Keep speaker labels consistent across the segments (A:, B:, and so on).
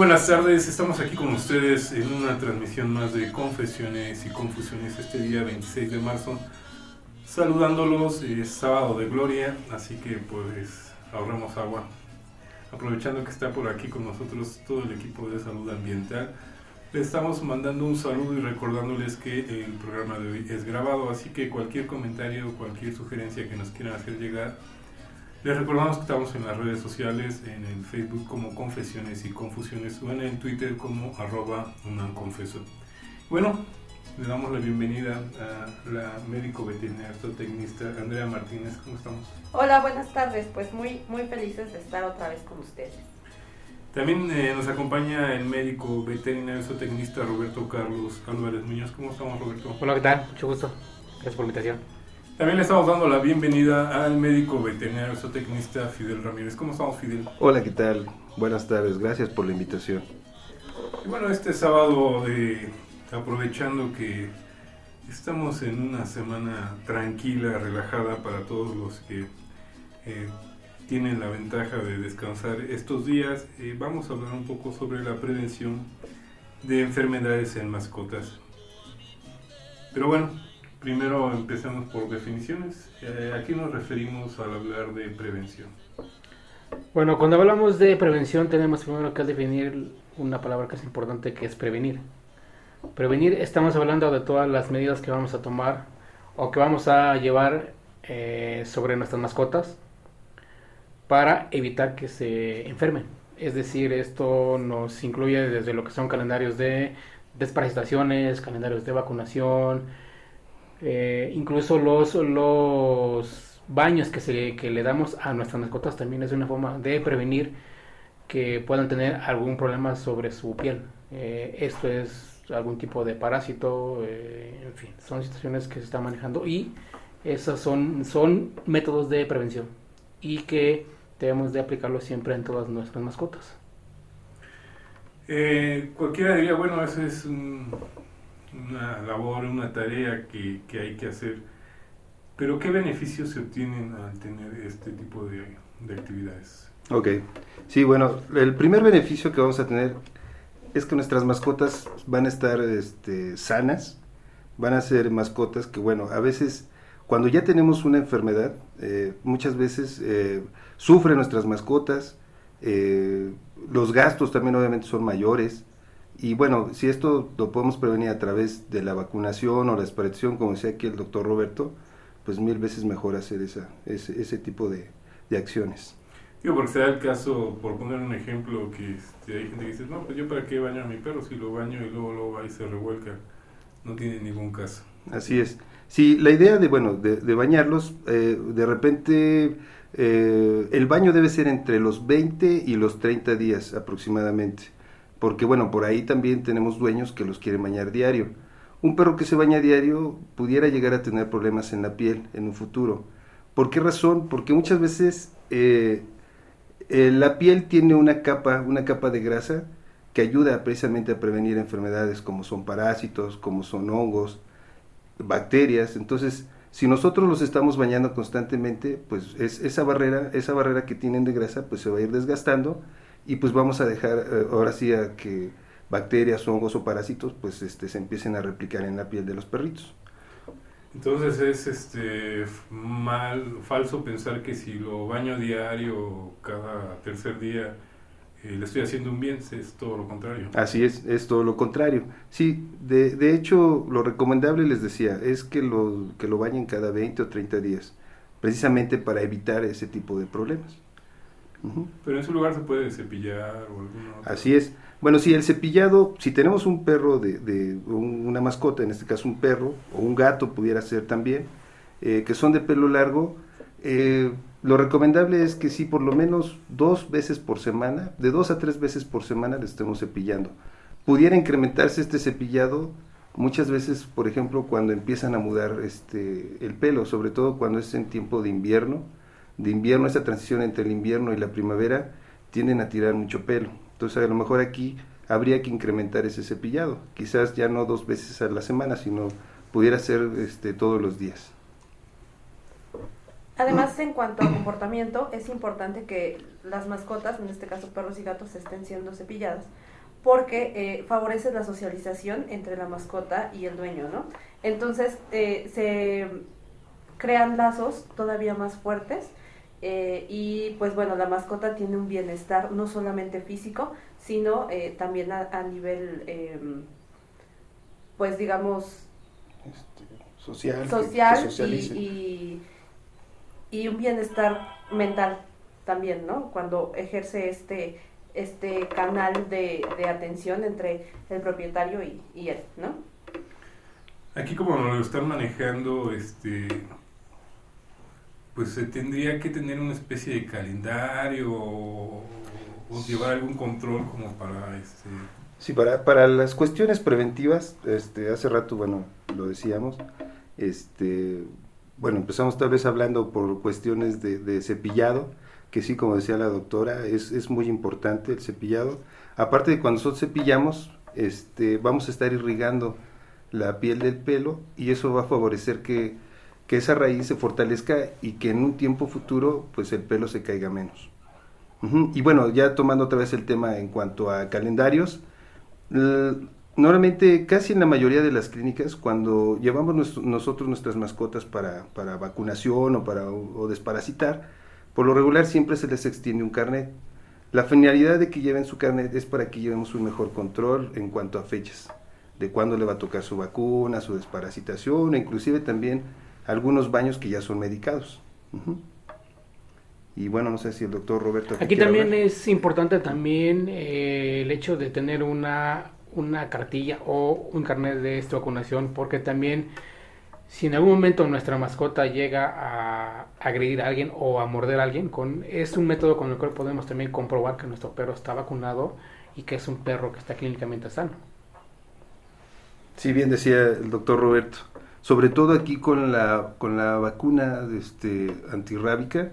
A: Buenas tardes, estamos aquí con ustedes en una transmisión más de Confesiones y Confusiones este día 26 de marzo. Saludándolos, es sábado de gloria, así que pues ahorramos agua. Aprovechando que está por aquí con nosotros todo el equipo de salud ambiental, le estamos mandando un saludo y recordándoles que el programa de hoy es grabado, así que cualquier comentario cualquier sugerencia que nos quieran hacer llegar, les recordamos que estamos en las redes sociales, en el Facebook como Confesiones y Confusiones o en el Twitter como arroba unanconfeso. Bueno, le damos la bienvenida a la médico veterinaria zootecnista Andrea Martínez. ¿Cómo estamos?
B: Hola, buenas tardes. Pues muy, muy felices de estar otra vez con ustedes.
A: También eh, nos acompaña el médico veterinario zootecnista Roberto Carlos Álvarez Muñoz. ¿Cómo estamos, Roberto?
C: Hola, ¿qué tal? Mucho gusto. Gracias por la invitación.
A: También le estamos dando la bienvenida al médico veterinario zootecnista Fidel Ramírez. ¿Cómo estamos, Fidel?
D: Hola, ¿qué tal? Buenas tardes, gracias por la invitación.
A: Y bueno, este sábado, de, aprovechando que estamos en una semana tranquila, relajada para todos los que eh, tienen la ventaja de descansar estos días, eh, vamos a hablar un poco sobre la prevención de enfermedades en mascotas. Pero bueno, primero empecemos por definiciones. Eh, ¿A qué nos referimos al hablar de prevención?
C: Bueno, cuando hablamos de prevención tenemos primero que definir una palabra que es importante que es prevenir. Prevenir estamos hablando de todas las medidas que vamos a tomar o que vamos a llevar eh, sobre nuestras mascotas para evitar que se enfermen. Es decir, esto nos incluye desde lo que son calendarios de desparasitaciones, calendarios de vacunación, eh, incluso los, los baños que, se, que le damos a nuestras mascotas también es una forma de prevenir que puedan tener algún problema sobre su piel. Eh, esto es algún tipo de parásito, eh, en fin, son situaciones que se están manejando y esos son, son métodos de prevención y que debemos de aplicarlo siempre en todas nuestras mascotas.
A: Cualquiera diría, bueno, eso es un- una labor, una tarea que, que hay que hacer, pero ¿qué beneficios se obtienen al tener este tipo de, de actividades?
D: Ok, sí, bueno, el primer beneficio que vamos a tener es que nuestras mascotas van a estar este, sanas, van a ser mascotas que, bueno, a veces cuando ya tenemos una enfermedad, eh, muchas veces eh, sufren nuestras mascotas, eh, los gastos también obviamente son mayores, y bueno, si esto lo podemos prevenir a través de la vacunación o la desparasitación, como decía aquí el doctor Roberto, pues mil veces mejor hacer esa, ese, ese tipo de, de acciones.
A: Digo, porque se da el caso, por poner un ejemplo, que este, hay gente que dice, no, pues yo para qué baño a mi perro si lo baño y luego, luego va y se revuelca. No tiene ningún caso.
D: Así es. Sí, la idea de, bueno, de, de bañarlos, eh, de repente eh, el baño debe ser entre los 20 y los 30 días aproximadamente, porque bueno, por ahí también tenemos dueños que los quieren bañar diario. Un perro que se baña diario pudiera llegar a tener problemas en la piel en un futuro. ¿Por qué razón? Porque muchas veces eh, eh, la piel tiene una capa, una capa de grasa que ayuda precisamente a prevenir enfermedades como son parásitos, como son hongos, bacterias. Entonces, si nosotros los estamos bañando constantemente, pues es, esa barrera, esa barrera que tienen de grasa, pues se va a ir desgastando y pues vamos a dejar eh, ahora sí a que bacterias, hongos o parásitos pues este, se empiecen a replicar en la piel de los perritos.
A: Entonces es este mal, falso pensar que si lo baño diario cada tercer día eh, le estoy haciendo un bien, es todo lo contrario.
D: Así es, es todo lo contrario. Sí, de, de hecho lo recomendable les decía es que lo, que lo bañen cada 20 o 30 días, precisamente para evitar ese tipo de problemas.
A: Pero en su lugar se puede cepillar o alguna otra-
D: Así es. Bueno, si el cepillado, si tenemos un perro de, de un- una mascota, en este caso un perro o un gato pudiera ser también, eh, que son de pelo largo, eh, lo recomendable es que sí, por lo menos dos veces por semana, de dos a tres veces por semana le estemos cepillando. Pudiera incrementarse este cepillado muchas veces, por ejemplo, cuando empiezan a mudar este, el pelo, sobre todo cuando es en tiempo de invierno. De invierno, esa transición entre el invierno y la primavera, tienden a tirar mucho pelo. Entonces, a lo mejor aquí habría que incrementar ese cepillado. Quizás ya no dos veces a la semana, sino pudiera ser este, todos los días.
B: Además, en cuanto al comportamiento, es importante que las mascotas, en este caso perros y gatos, estén siendo cepilladas porque eh, favorece la socialización entre la mascota y el dueño, ¿no? Entonces, eh, se crean lazos todavía más fuertes eh, y pues bueno, la mascota tiene un bienestar no solamente físico, sino eh, también a, a nivel, eh, pues digamos,
D: Este, social, que- que
B: social y, y, y un bienestar mental también, ¿no? Cuando ejerce este este canal de, de atención entre el propietario y, y él, ¿no?
A: Aquí como lo están manejando, este, pues se tendría que tener una especie de calendario o, o llevar algún control como para este,
D: Sí, para, para las cuestiones preventivas, este, hace rato, bueno, lo decíamos, este, bueno, empezamos tal vez hablando por cuestiones de, de cepillado, que sí, como decía la doctora, es, es muy importante el cepillado. Aparte de cuando nosotros cepillamos, este, vamos a estar irrigando la piel del pelo y eso va a favorecer que, que esa raíz se fortalezca y que en un tiempo futuro, pues el pelo se caiga menos. Y bueno, ya tomando otra vez el tema en cuanto a calendarios, Normalmente, casi en la mayoría de las clínicas, cuando llevamos nosotros nuestras mascotas para, para vacunación o para o desparasitar, por lo regular siempre se les extiende un carnet. La finalidad de que lleven su carnet es para que llevemos un mejor control en cuanto a fechas, de cuándo le va a tocar su vacuna, su desparasitación, e inclusive también algunos baños que ya son medicados. Ujú. Y bueno, no sé si el doctor Roberto...
C: Aquí también
D: hablar.
C: es importante también eh, el hecho de tener una, una cartilla o un carnet de esta vacunación, porque también si en algún momento nuestra mascota llega a agredir a alguien o a morder a alguien, con, es un método con el cual podemos también comprobar que nuestro perro está vacunado y que es un perro que está clínicamente sano.
D: Sí, bien decía el doctor Roberto. Sobre todo aquí con la, con la vacuna este, antirrábica,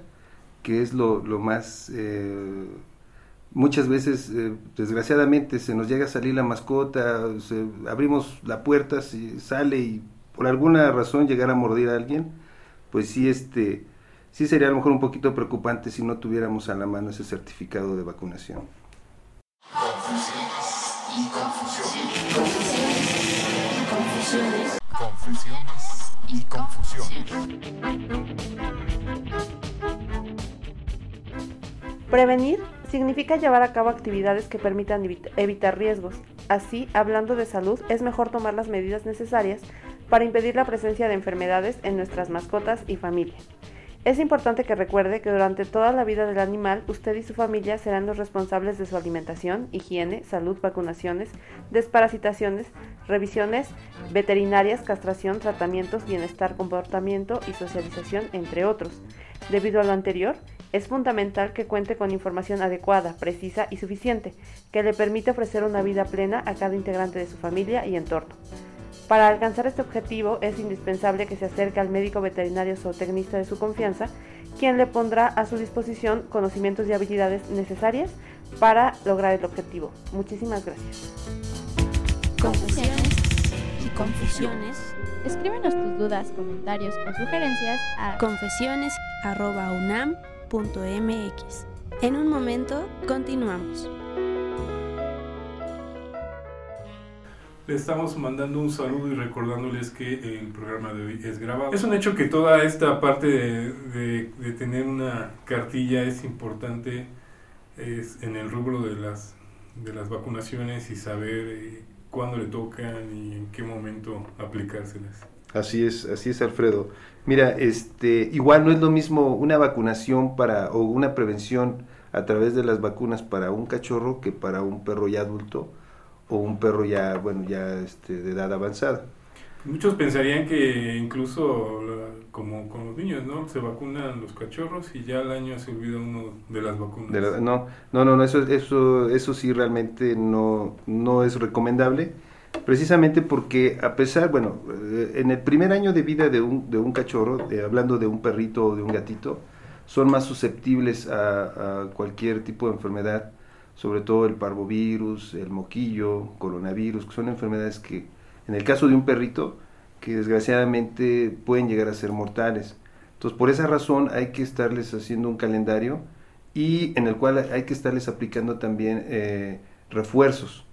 D: que es lo, lo más... eh, muchas veces, eh, desgraciadamente, se nos llega a salir la mascota, se- abrimos la puerta, se sale y por alguna razón llegar a morder a alguien, pues sí, este, sí sería a lo mejor un poquito preocupante si no tuviéramos a la mano ese certificado de vacunación.
E: Confusiones y confusiones.
B: Prevenir significa llevar a cabo actividades que permitan evit- evitar riesgos. Así, hablando de salud, es mejor tomar las medidas necesarias para impedir la presencia de enfermedades en nuestras mascotas y familia. Es importante que recuerde que durante toda la vida del animal, usted y su familia serán los responsables de su alimentación, higiene, salud, vacunaciones, desparasitaciones, revisiones veterinarias, castración, tratamientos, bienestar, comportamiento y socialización, entre otros. Debido a lo anterior, es fundamental que cuente con información adecuada, precisa y suficiente, que le permita ofrecer una vida plena a cada integrante de su familia y entorno. Para alcanzar este objetivo es indispensable que se acerque al médico veterinario zootecnista de su confianza, quien le pondrá a su disposición conocimientos y habilidades necesarias para lograr el objetivo. Muchísimas gracias.
F: Confesiones y confusiones.
G: Escríbenos tus dudas, comentarios o sugerencias a
F: confesiones.unam.mx. En un momento, continuamos.
A: Le estamos mandando un saludo y recordándoles que el programa de hoy es grabado. Es un hecho que toda esta parte de, de- de tener una cartilla es importante es en el rubro de las, de las vacunaciones y saber eh, cuándo le tocan y en qué momento aplicárselas.
D: Así es, así es, Alfredo. Mira, este, igual no es lo mismo una vacunación para o una prevención a través de las vacunas para un cachorro que para un perro ya adulto o un perro ya, bueno, ya este, de edad avanzada.
A: Muchos pensarían que incluso como con los niños, ¿no? Se vacunan los cachorros y ya al año se olvida uno de las vacunas.
D: De la- no, no, no, eso, eso, eso sí realmente no, no es recomendable, precisamente porque a pesar, bueno, eh, en el primer año de vida de un, de un cachorro, eh, hablando de un perrito o de un gatito, son más susceptibles a, a cualquier tipo de enfermedad, sobre todo el parvovirus, el moquillo, coronavirus, que son enfermedades que, en el caso de un perrito, que desgraciadamente pueden llegar a ser mortales. Entonces, por esa razón hay que estarles haciendo un calendario y en el cual hay que estarles aplicando también eh, refuerzos.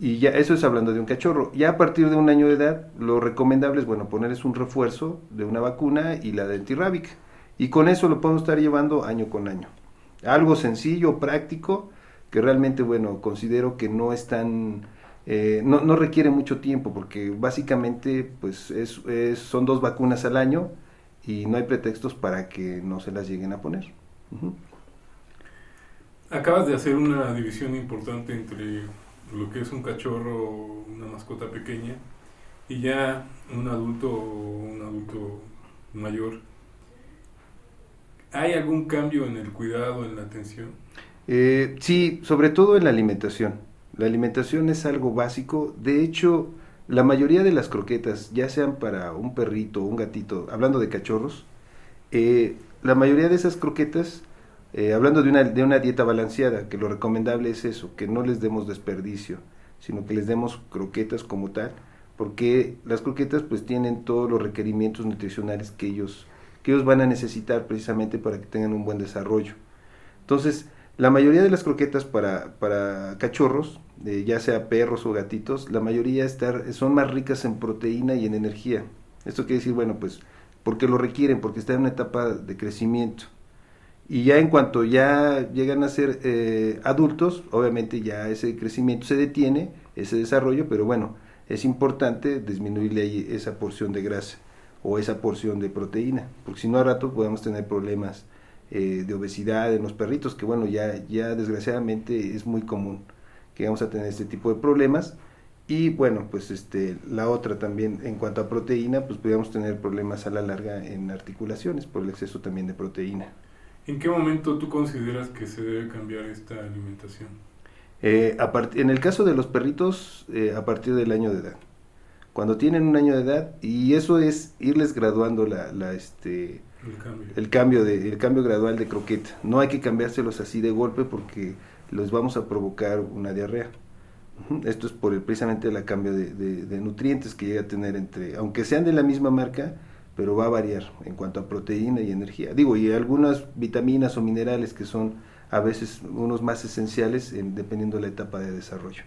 D: Y ya eso es hablando de un cachorro. Ya a partir de un año de edad, lo recomendable es, bueno, ponerles un refuerzo de una vacuna y la de antirrábica. Y con eso lo podemos estar llevando año con año. Algo sencillo, práctico, que realmente, bueno, considero que no es tan... eh, no, no requiere mucho tiempo, porque básicamente, pues, es, son dos vacunas al año y no hay pretextos para que no se las lleguen a poner.
A: Acabas de hacer una división importante entre lo que es un cachorro una mascota pequeña y ya un adulto o un adulto mayor. ¿Hay algún cambio en el cuidado, en la atención?
D: Eh, sí, sobre todo en la alimentación. La alimentación es algo básico. De hecho, la mayoría de las croquetas, ya sean para un perrito o un gatito, hablando de cachorros, eh, la mayoría de esas croquetas, eh, hablando de una, de una dieta balanceada, que lo recomendable es eso, que no les demos desperdicio, sino que les demos croquetas como tal, porque las croquetas pues tienen todos los requerimientos nutricionales que ellos, que ellos van a necesitar precisamente para que tengan un buen desarrollo. Entonces, la mayoría de las croquetas para, para cachorros, eh, ya sea perros o gatitos, la mayoría estar, son más ricas en proteína y en energía. Esto quiere decir, bueno, pues porque lo requieren, porque están en una etapa de crecimiento. Y ya en cuanto ya llegan a ser eh, adultos, obviamente ya ese crecimiento se detiene, ese desarrollo, pero bueno, es importante disminuirle ahí esa porción de grasa o esa porción de proteína, porque si no a rato podemos tener problemas eh, de obesidad en los perritos, que bueno, ya, ya desgraciadamente es muy común que vamos a tener este tipo de problemas. Y bueno, pues este, la otra también, en cuanto a proteína, pues podríamos tener problemas a la larga en articulaciones por el exceso también de proteína.
A: ¿En qué momento tú consideras que se debe cambiar esta alimentación?
D: Eh, a en el caso de los perritos, eh, a partir del año de edad. Cuando tienen un año de edad, y eso es irles graduando la, la, este,
A: El cambio.
D: el cambio de el cambio gradual de croqueta. No hay que cambiárselos así de golpe porque los vamos a provocar una diarrea. Esto es por el, precisamente el cambio de, de- de nutrientes que llega a tener entre, aunque sean de la misma marca, pero va a variar en cuanto a proteína y energía. Digo, y algunas vitaminas o minerales que son a veces unos más esenciales en- dependiendo de la etapa de desarrollo.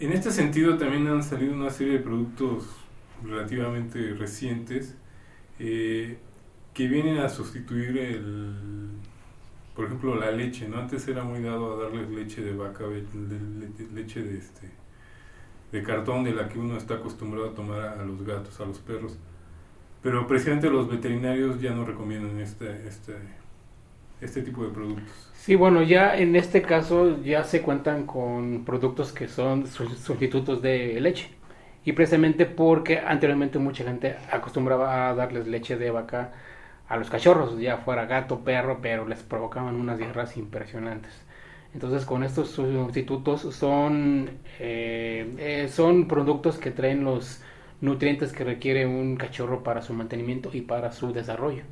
A: En este sentido también han salido una serie de productos relativamente recientes eh, que vienen a sustituir el, por ejemplo, la leche, ¿no? Antes era muy dado a darles leche de vaca, leche de este de cartón de la que uno está acostumbrado a tomar a, los gatos, a los perros. Pero precisamente los veterinarios ya no recomiendan este, este, este tipo de productos.
C: Sí, bueno, ya en este caso ya se cuentan con productos que son su- sustitutos de leche. Y precisamente porque anteriormente mucha gente acostumbraba a darles leche de vaca a los cachorros, ya fuera gato, perro, pero les provocaban unas diarreas impresionantes. Entonces con estos sustitutos son, eh, eh, son productos que traen los nutrientes que requiere un cachorro para su mantenimiento y para su desarrollo.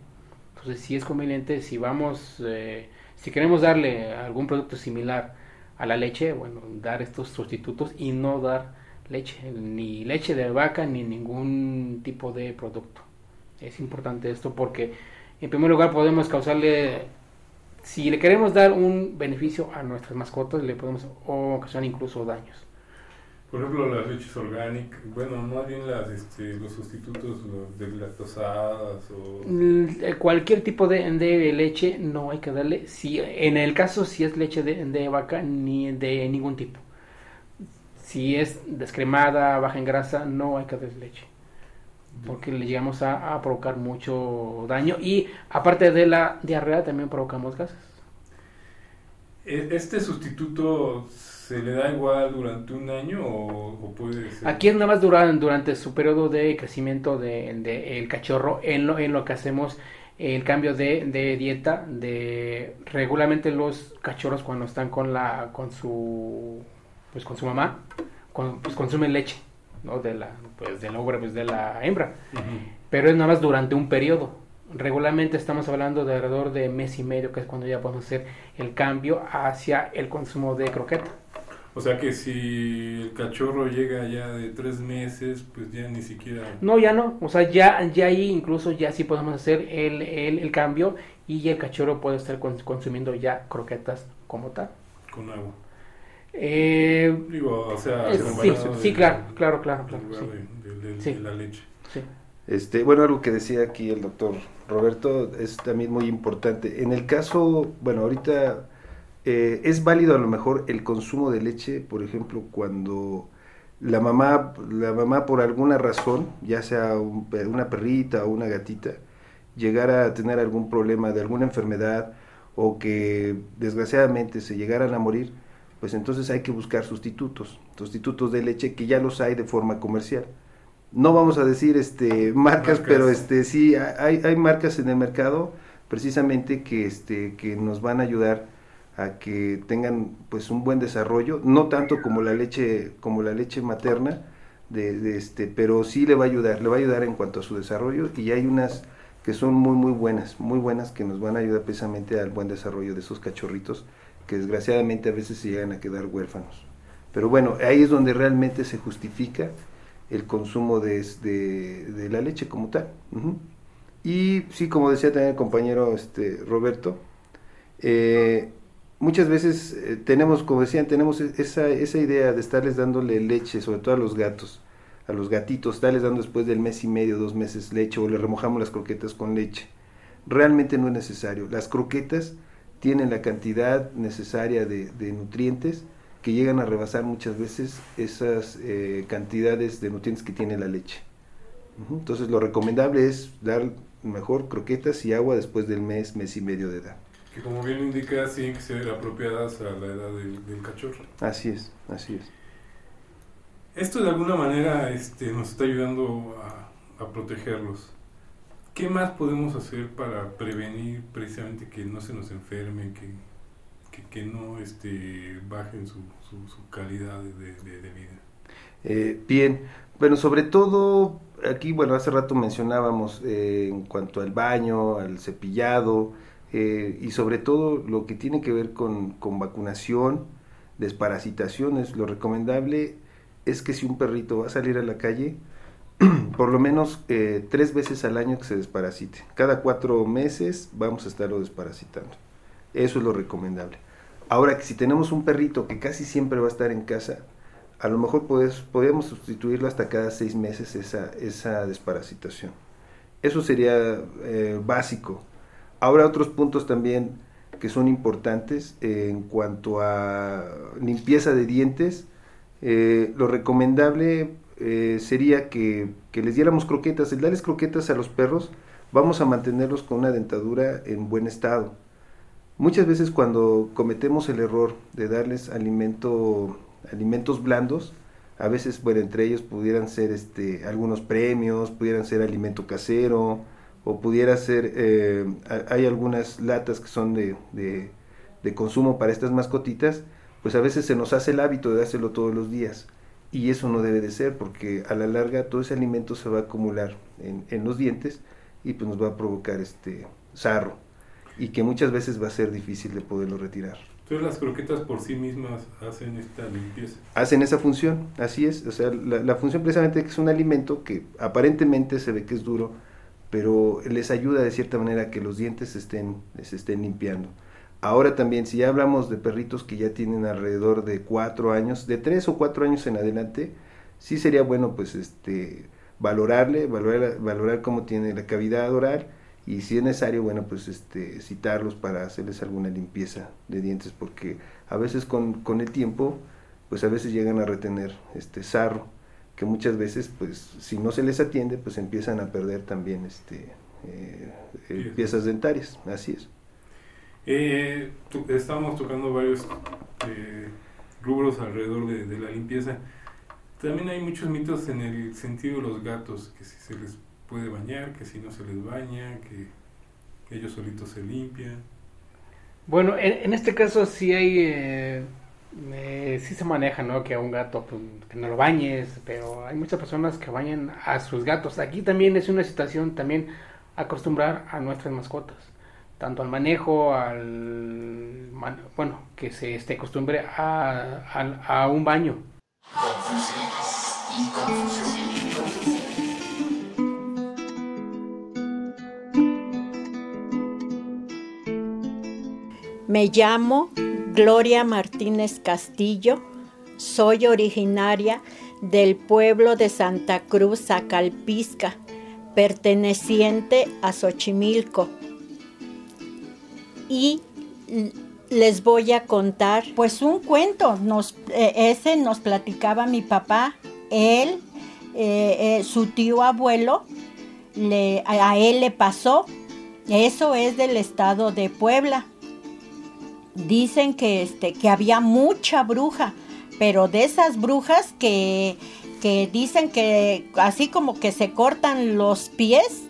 C: Entonces sí es conveniente si vamos, eh, Si queremos darle algún producto similar a la leche, bueno, dar estos sustitutos y no dar leche, ni leche de vaca ni ningún tipo de producto. Es importante esto porque en primer lugar podemos causarle, si le queremos dar un beneficio a nuestras mascotas, le podemos ocasionar incluso daños.
A: Por ejemplo, las leches orgánicas, bueno, más bien las, este, los sustitutos los de lactosadas o...
C: Cualquier tipo de, de leche no hay que darle, si en el caso si es leche de, de vaca ni de ningún tipo. Si es descremada, baja en grasa, no hay que darle leche. Porque le llegamos a, a provocar mucho daño y aparte de la diarrea también provocamos gases.
A: ¿E- ¿Este sustituto se le da igual durante un año o, o puede ser?
C: Aquí es nada más duran- durante su periodo de crecimiento del de, el cachorro, en lo, en lo que hacemos el cambio de, de dieta, de regularmente los cachorros cuando están con la con su pues con su mamá, con- pues consumen leche, ¿no? De la pues de la pues de la hembra, pero es nada más durante un periodo. Regularmente estamos hablando de alrededor de mes y medio, que es cuando ya podemos hacer el cambio hacia el consumo de croqueta.
A: O sea que si el cachorro llega ya de tres meses, pues ya ni siquiera
C: No, ya no. O sea, ya, ya ahí incluso ya sí podemos hacer el, el, el cambio y el cachorro puede estar cons- consumiendo ya croquetas como tal.
A: con agua.
C: Eh,
A: Digo, o sea,
C: Eh, sí, claro, claro, claro,
A: en
C: claro,
A: lugar
C: sí.
A: de, de- de-
C: Sí.
A: de la leche.
C: sí.
D: Este, bueno, algo que decía aquí el doctor Roberto es también muy importante. En el caso, bueno, ahorita eh, es válido a lo mejor el consumo de leche, por ejemplo, cuando la mamá, la mamá por alguna razón, ya sea un una perrita o una gatita, llegara a tener algún problema de alguna enfermedad o que desgraciadamente se llegaran a morir, pues entonces hay que buscar sustitutos, sustitutos de leche que ya los hay de forma comercial. No vamos a decir este marcas,
A: Marcas.
D: pero este sí hay, hay marcas en el mercado precisamente que este que nos van a ayudar a que tengan pues un buen desarrollo, no tanto como la leche como la leche materna de, de este, pero sí le va a ayudar, le va a ayudar en cuanto a su desarrollo y hay unas que son muy muy buenas, muy buenas que nos van a ayudar precisamente al buen desarrollo de esos cachorritos que desgraciadamente a veces se llegan a quedar huérfanos. Pero bueno, ahí es donde realmente se justifica el consumo de, la leche como tal. Y sí, como decía también el compañero este, Roberto, eh, muchas veces eh, tenemos, como decían, tenemos e- esa, esa idea de estarles dándole leche, sobre todo a los gatos, a los gatitos, estarles dando después del mes y medio, dos meses leche, o le remojamos las croquetas con leche. Realmente no es necesario. Las croquetas tienen la cantidad necesaria de, de nutrientes que llegan a rebasar muchas veces esas eh, cantidades de nutrientes que tiene la leche. Entonces lo recomendable es dar mejor croquetas y agua después del mes, mes y medio de edad.
A: Que como bien indica, tienen que ser apropiadas a la edad del, del cachorro.
D: Así es, así es.
A: Esto de alguna manera este, nos está ayudando a, a protegerlos. ¿Qué más podemos hacer para prevenir precisamente que no se nos enfermen, que, que, no este, bajen su, calidad de vida?
D: Eh, bien, bueno, sobre todo aquí, bueno, hace rato mencionábamos eh, en cuanto al baño, al cepillado eh, y sobre todo lo que tiene que ver con, con vacunación, desparasitaciones, lo recomendable es que si un perrito va a salir a la calle, por lo menos eh, tres veces al año que se desparasite. Cada cuatro meses vamos a estarlo desparasitando. Eso es lo recomendable. Ahora que si tenemos un perrito que casi siempre va a estar en casa, a lo mejor podés- podríamos sustituirlo hasta cada seis meses esa, esa desparasitación. Eso sería eh, básico. Ahora otros puntos también que son importantes eh, en cuanto a limpieza de dientes. lo recomendable eh, sería que, que les diéramos croquetas. El darles croquetas a los perros, vamos a mantenerlos con una dentadura en buen estado. Muchas veces cuando cometemos el error de darles alimento, alimentos blandos, a veces, bueno, entre ellos pudieran ser este, algunos premios, pudieran ser alimento casero, o pudiera ser, eh, hay algunas latas que son de, de, de consumo para estas mascotitas, pues a veces se nos hace el hábito de dárselo todos los días. Y eso no debe de ser, porque a la larga todo ese alimento se va a acumular en, en los dientes y pues nos va a provocar este sarro. y que muchas veces va a ser difícil de poderlo retirar.
A: Entonces las croquetas por sí mismas hacen esta limpieza.
D: Hacen esa función, así es. O sea, la, la función precisamente es un alimento que aparentemente se ve que es duro, pero les ayuda de cierta manera a que los dientes estén, se estén limpiando. Ahora también, si ya hablamos de perritos que ya tienen alrededor de cuatro años, de tres o cuatro años en adelante, sí sería bueno pues este valorarle, valorar, valorar cómo tiene la cavidad oral y si es necesario, bueno, pues este citarlos para hacerles alguna limpieza de dientes porque a veces con, con el tiempo pues a veces llegan a retener este sarro que muchas veces pues si no se les atiende pues empiezan a perder también este eh, eh, piezas dentarias, así es.
A: Eh, estábamos tocando varios eh, rubros alrededor de, la limpieza. También hay muchos mitos en el sentido de los gatos, que si se les puede bañar, que si no se les baña, que, ellos solitos se limpian.
C: Bueno, en, en este caso sí hay, eh, eh, sí se maneja, ¿no? Que a un gato, pues, que no lo bañes, pero hay muchas personas que bañan a sus gatos. Aquí también es una situación también acostumbrar a nuestras mascotas, tanto al manejo, al, bueno, que se esté acostumbre a, a, un baño.
H: Me llamo Gloria Martínez Castillo, soy originaria del pueblo de Santa Cruz, Zacalpisca, perteneciente a Xochimilco. Y les voy a contar pues un cuento, nos, eh, ese nos platicaba mi papá, él, eh, eh, su tío abuelo, a a él le pasó, eso es del estado de Puebla. Dicen que este que había mucha bruja, pero de esas brujas que, que dicen que así como que se cortan los pies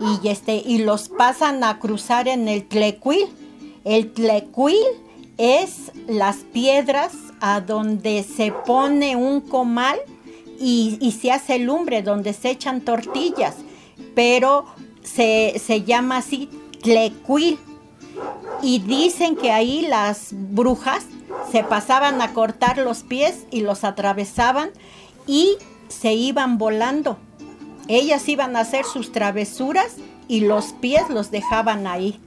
H: y este y los pasan a cruzar en el tlecuil. El tlecuil es las piedras a donde se pone un comal y, y se hace lumbre, donde se echan tortillas, pero se, se llama así tlecuil y dicen que ahí las brujas se pasaban a cortar los pies y los atravesaban y se iban volando. Ellas iban a hacer sus travesuras y los pies los dejaban ahí.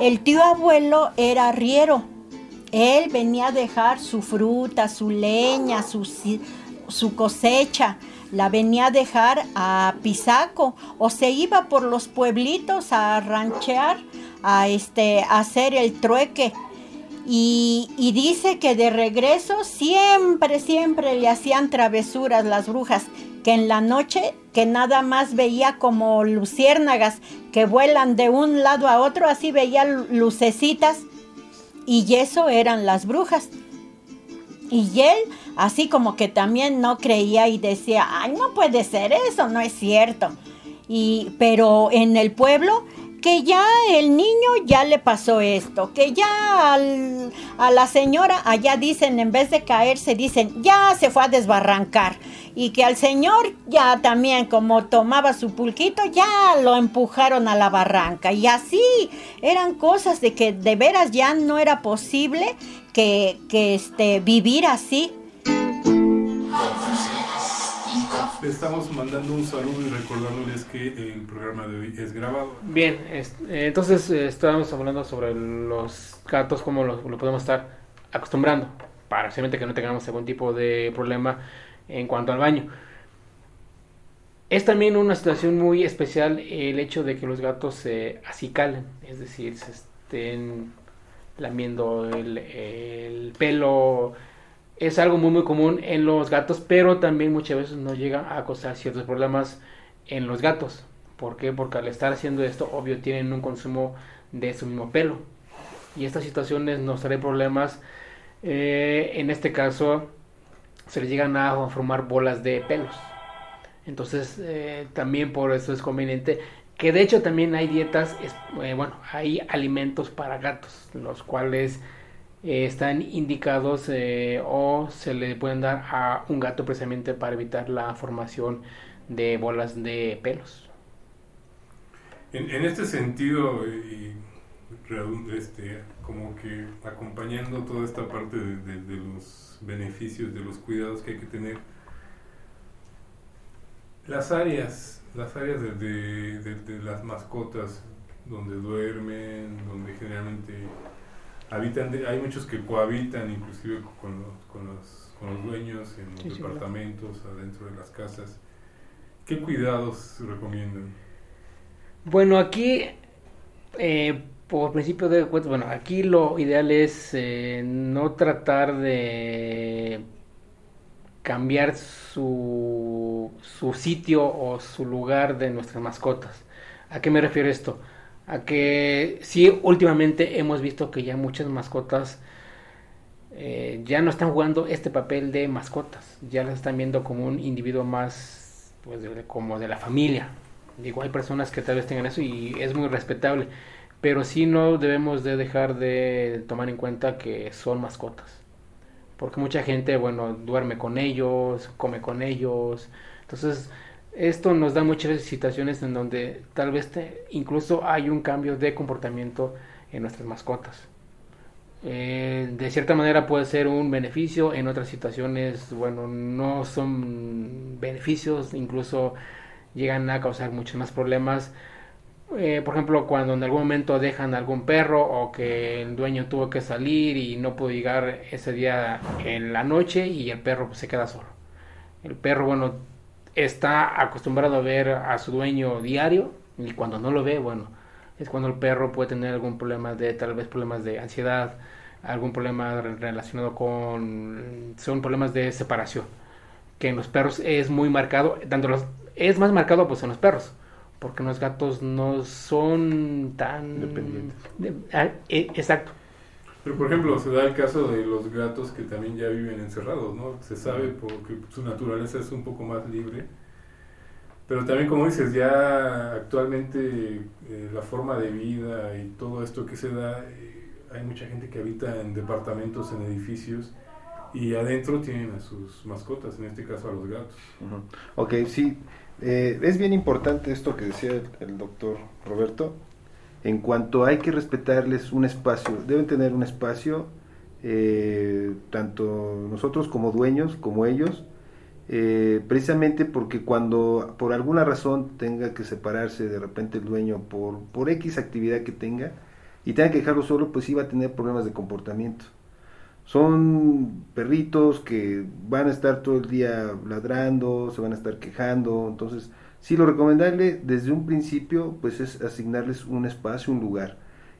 H: El tío abuelo era arriero. Él venía a dejar su fruta, su leña, su, su cosecha. La venía a dejar a Pisaco o se iba por los pueblitos a ranchear, a, este, a hacer el trueque. Y dice que de regreso siempre, siempre le hacían travesuras las brujas, que en la noche que nada más veía como luciérnagas que vuelan de un lado a otro, así veía lu- lucecitas y eso eran las brujas. Y él así como que también no creía y decía, ay, no puede ser eso, no es cierto. Y, pero en el pueblo, que ya el niño ya le pasó esto, que ya a la señora allá dicen, en vez de caerse, dicen, ya se fue a desbarrancar. Y que al señor ya también, como tomaba su pulquito, ya lo empujaron a la barranca. Y así eran cosas de que de veras ya no era posible que, que este, vivir así.
A: Estamos mandando un saludo y recordándoles que el programa de hoy es grabado.
C: Bien, eh, entonces eh, estábamos hablando sobre los gatos, cómo lo, lo podemos estar acostumbrando para simplemente que no tengamos algún tipo de problema en cuanto al baño. Es también una situación muy especial el hecho de que los gatos se acicalen, es decir, se estén lamiendo el pelo. Es algo muy muy común en los gatos, pero también muchas veces nos llega a causar ciertos problemas en los gatos. ¿Por qué? Porque al estar haciendo esto, obvio, tienen un consumo de su mismo pelo. Y estas situaciones nos traen problemas. eh, en este caso, se les llegan a formar bolas de pelos. Entonces, eh, también por eso es conveniente que de hecho también hay dietas, eh, bueno, hay alimentos para gatos, los cuales eh, están indicados eh, o se le pueden dar a un gato precisamente para evitar la formación de bolas de pelos.
A: En, este sentido, y este, como que acompañando toda esta parte de, los beneficios, de los cuidados que hay que tener, las áreas, las áreas de- de las mascotas, donde duermen, donde generalmente habitan, de- hay muchos que cohabitan inclusive con los, con los, con los dueños en los
C: Sí, sí, claro.
A: departamentos, adentro de las casas. ¿Qué cuidados recomiendan?
C: Bueno, aquí, eh, por principio de cuentas, bueno, aquí lo ideal es eh, no tratar de cambiar su, su sitio o su lugar de nuestras mascotas. ¿A qué me refiero esto? A que sí, últimamente hemos visto que ya muchas mascotas eh, ya no están jugando este papel de mascotas, ya las están viendo como un individuo más, pues, de- como de la familia. Digo, hay personas que tal vez tengan eso y es muy respetable, pero sí no debemos de dejar de tomar en cuenta que son mascotas. Porque mucha gente, bueno, duerme con ellos, come con ellos. Entonces, esto nos da muchas situaciones en donde tal vez te- incluso hay un cambio de comportamiento en nuestras mascotas. Eh, de cierta manera puede ser un beneficio, en otras situaciones, bueno, no son beneficios, incluso llegan a causar muchos más problemas. Eh, por ejemplo, cuando en algún momento dejan algún perro o que el dueño tuvo que salir y no pudo llegar ese día en la noche y el perro pues, se queda solo. El perro, bueno, está acostumbrado a ver a su dueño diario y cuando no lo ve, bueno, es cuando el perro puede tener algún problema de, tal vez problemas de ansiedad, algún problema re- relacionado con, son problemas de separación, que en los perros es muy marcado, tanto los, es más marcado pues en los perros, porque los gatos no son tan...
D: Dependientes.
C: de- ah, eh, exacto.
A: Pero por ejemplo, se da el caso de los gatos que también ya viven encerrados, ¿no? Se sabe porque su naturaleza es un poco más libre. Pero también, como dices, ya actualmente eh, la forma de vida y todo esto que se da, eh, hay mucha gente que habita en departamentos, en edificios, y adentro tienen a sus mascotas, en este caso a los gatos.
D: Ujú. Ok, sí. Eh, es bien importante esto que decía el, el doctor Roberto. En cuanto hay que respetarles un espacio, deben tener un espacio, eh, tanto nosotros como dueños, como ellos, eh, precisamente porque cuando por alguna razón tenga que separarse de repente el dueño por, por X actividad que tenga y tenga que dejarlo solo, pues iba a tener problemas de comportamiento. Son perritos que van a estar todo el día ladrando, se van a estar quejando, entonces sí lo recomendable desde un principio pues es asignarles un espacio, un lugar.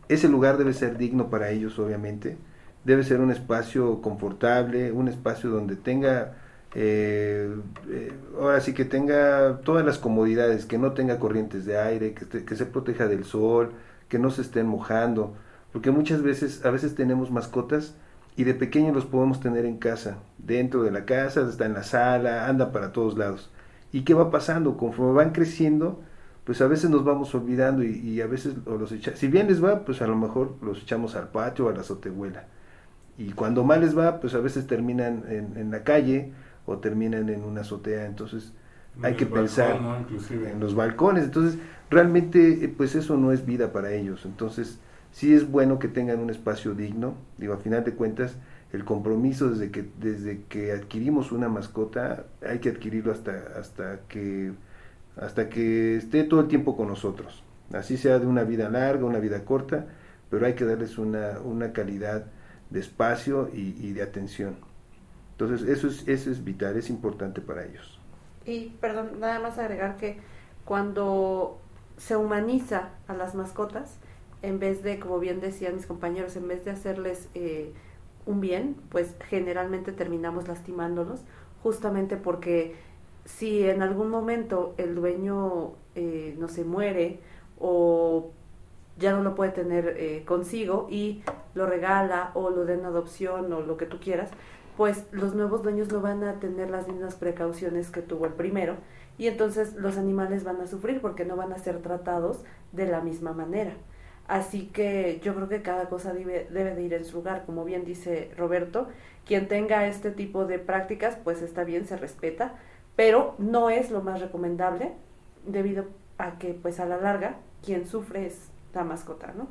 D: Ese lugar debe ser digno para ellos obviamente, debe ser un espacio confortable, un espacio donde tenga, eh, eh, ahora sí que tenga todas las comodidades, que no tenga corrientes de aire, que, que se proteja del sol, que no se estén mojando, porque muchas veces, a veces tenemos mascotas y de pequeños los podemos tener en casa, dentro de la casa, está en la sala, anda para todos lados. ¿Y qué va pasando? Conforme van creciendo, pues a veces nos vamos olvidando y, y a veces o los echa- si bien les va, pues a lo mejor los echamos al patio o a la azotehuela. Y cuando mal les va, pues a veces terminan en, en la calle o terminan en una azotea. Entonces hay que
A: balcón,
D: pensar en los balcones. Entonces realmente eh, pues eso no es vida para ellos. Entonces sí es bueno que tengan un espacio digno. Digo, a final de cuentas, el compromiso desde que, desde que adquirimos una mascota, hay que adquirirlo hasta, hasta que hasta que esté todo el tiempo con nosotros. Así sea de una vida larga, una vida corta, pero hay que darles una, una calidad de espacio y, y de atención. Entonces eso es, eso es vital, es importante para ellos.
B: Y perdón, nada más agregar que cuando se humaniza a las mascotas, en vez de, como bien decían mis compañeros, en vez de hacerles eh, un bien, pues generalmente terminamos lastimándolos, justamente porque si en algún momento el dueño eh, no se muere o ya no lo puede tener eh, consigo y lo regala o lo den adopción o lo que tú quieras, pues los nuevos dueños no van a tener las mismas precauciones que tuvo el primero y entonces los animales van a sufrir porque no van a ser tratados de la misma manera. Así que yo creo que cada cosa debe, debe de ir en su lugar, como bien dice Roberto, quien tenga este tipo de prácticas pues está bien, se respeta, pero no es lo más recomendable debido a que pues a la larga quien sufre es la mascota, ¿no?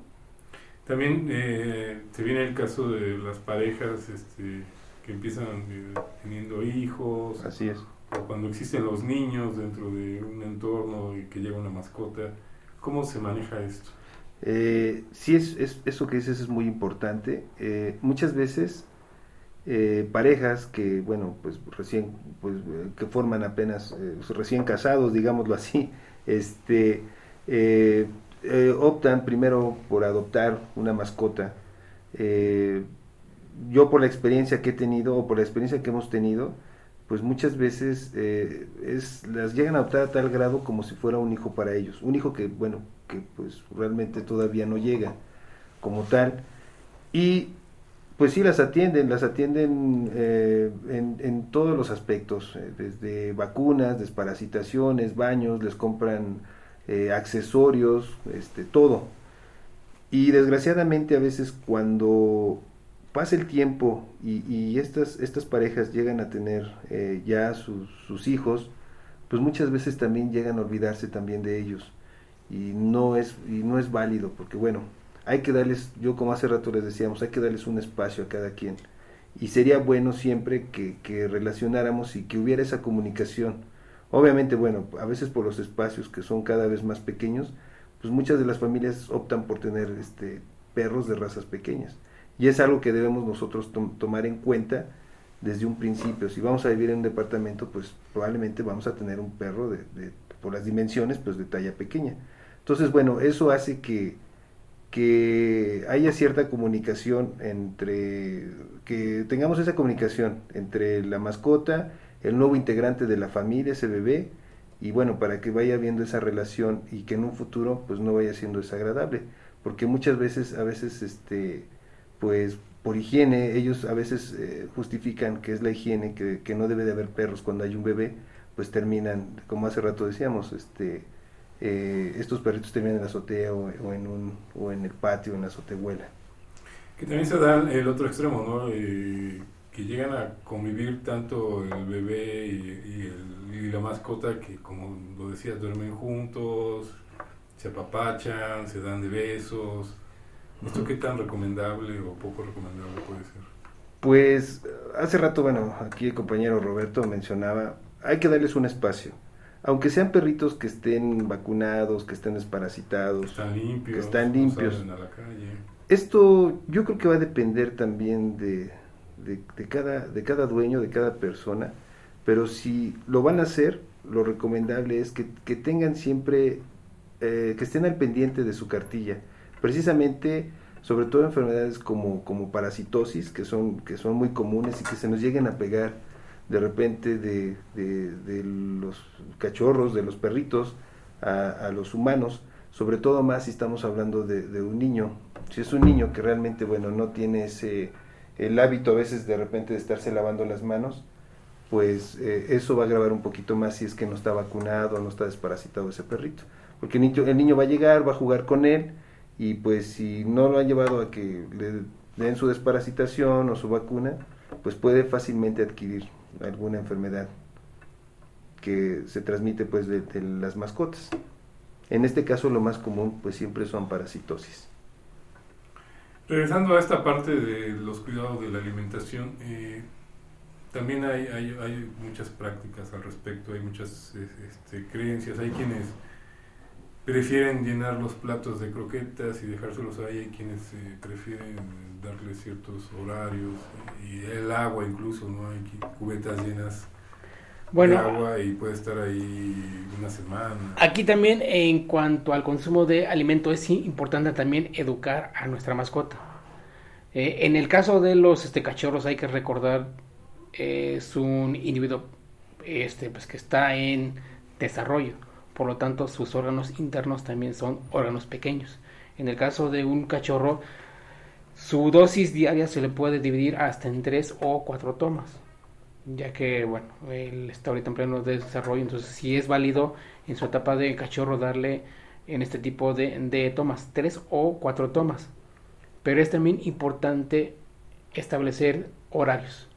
A: También eh, se viene el caso de las parejas este, que empiezan eh, teniendo hijos.
D: Así es.
A: O cuando existen los niños dentro de un entorno y que llega una mascota. ¿Cómo se maneja esto?
D: Eh, sí, es, es- eso que dices es muy importante. Eh, muchas veces eh, parejas que, bueno, pues recién, pues que forman apenas eh, recién casados, digámoslo así, este, optan primero por adoptar una mascota. Yo por la experiencia que he tenido o por la experiencia que hemos tenido, pues muchas veces es, las llegan a adoptar a tal grado como si fuera un hijo para ellos. Un hijo que, bueno, que pues realmente todavía no llega como tal. Y pues sí las atienden, las atienden eh, en, todos los aspectos, eh, desde vacunas, desparasitaciones, baños, les compran eh, accesorios, este, todo. Y desgraciadamente a veces cuando pasa el tiempo y, y estas, estas parejas llegan a tener ya sus, sus hijos, pues muchas veces también llegan a olvidarse también de ellos. Y no es, y no es válido, porque bueno, hay que darles, yo como hace rato les decíamos, hay que darles un espacio a cada quien. Y sería bueno siempre que, que relacionáramos y que hubiera esa comunicación. Obviamente, bueno, a veces por los espacios que son cada vez más pequeños, pues muchas de las familias optan por tener este, perros de razas pequeñas. Y es algo que debemos nosotros tom- tomar en cuenta desde un principio. Si vamos a vivir en un departamento, pues probablemente vamos a tener un perro de, de- por las dimensiones, pues de talla pequeña. Entonces, bueno, eso hace que, que haya cierta comunicación entre, que tengamos esa comunicación entre la mascota, el nuevo integrante de la familia, ese bebé, y bueno, para que vaya viendo esa relación y que en un futuro pues no vaya siendo desagradable, porque muchas veces, a veces, este, pues por higiene, ellos a veces eh, justifican que es la higiene, que, que no debe de haber perros cuando hay un bebé, pues terminan, como hace rato decíamos, este, eh, estos perritos terminan en la azotea o, o en un, o en el patio, en la azotehuela.
A: Que también se da el otro extremo, ¿no? Eh, que llegan a convivir tanto el bebé y, y el- y la mascota que, como lo decías, duermen juntos, se apapachan, se dan de besos. ¿Esto qué tan recomendable o poco recomendable puede ser?
D: Pues hace rato, bueno, aquí el compañero Roberto mencionaba, hay que darles un espacio. Aunque sean perritos que estén vacunados, que estén desparasitados,
A: Están limpios,
D: que están limpios.
A: salen a la calle.
D: Esto yo creo que va a depender también de, de, de cada, de cada dueño, de cada persona, pero si lo van a hacer, lo recomendable es que, que tengan siempre, eh, que estén al pendiente de su cartilla, precisamente sobre todo enfermedades como, como parasitosis, que son, que son muy comunes y que se nos lleguen a pegar de repente de, de, los cachorros, de los perritos, a, a los humanos, sobre todo más si estamos hablando de, de un niño. Si es un niño que realmente, bueno, no tiene ese, el hábito a veces de repente de estarse lavando las manos, pues eh, eso va a agravar un poquito más si es que no está vacunado, no está desparasitado ese perrito. Porque el niño, el niño va a llegar, va a jugar con él, y pues si no lo han llevado a que le den su desparasitación o su vacuna, pues puede fácilmente adquirir alguna enfermedad que se transmite pues de, las mascotas. En este caso lo más común pues siempre son parasitosis.
A: Regresando a esta parte de los cuidados de la alimentación, eh, también hay, hay, muchas prácticas al respecto, hay muchas este, creencias, hay quienes prefieren llenar los platos de croquetas y dejárselos ahí, hay quienes eh, prefieren darle ciertos horarios y el agua incluso, ¿no? Hay cubetas llenas
C: Bueno,
A: de agua y puede estar ahí una semana.
C: Aquí también en cuanto al consumo de alimento es importante también educar a nuestra mascota. Eh, en el caso de los este, cachorros hay que recordar eh, es un individuo este, pues, que está en desarrollo, por lo tanto sus órganos internos también son órganos pequeños. En el caso de un cachorro, su dosis diaria se le puede dividir hasta en tres o cuatro tomas ya que bueno, él está ahorita en pleno desarrollo, entonces sí es válido en su etapa de cachorro darle en este tipo de, de tomas, tres o cuatro tomas. Pero es también importante establecer horarios.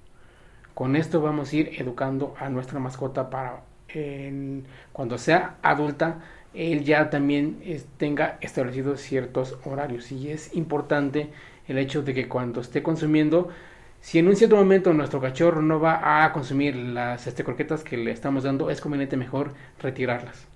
C: Con esto vamos a ir educando a nuestra mascota para en- cuando sea adulta él ya también es- tenga establecidos ciertos horarios. Y es importante el hecho de que cuando esté consumiendo, si en un cierto momento nuestro cachorro no va a consumir las este, croquetas que le estamos dando, es conveniente mejor retirarlas.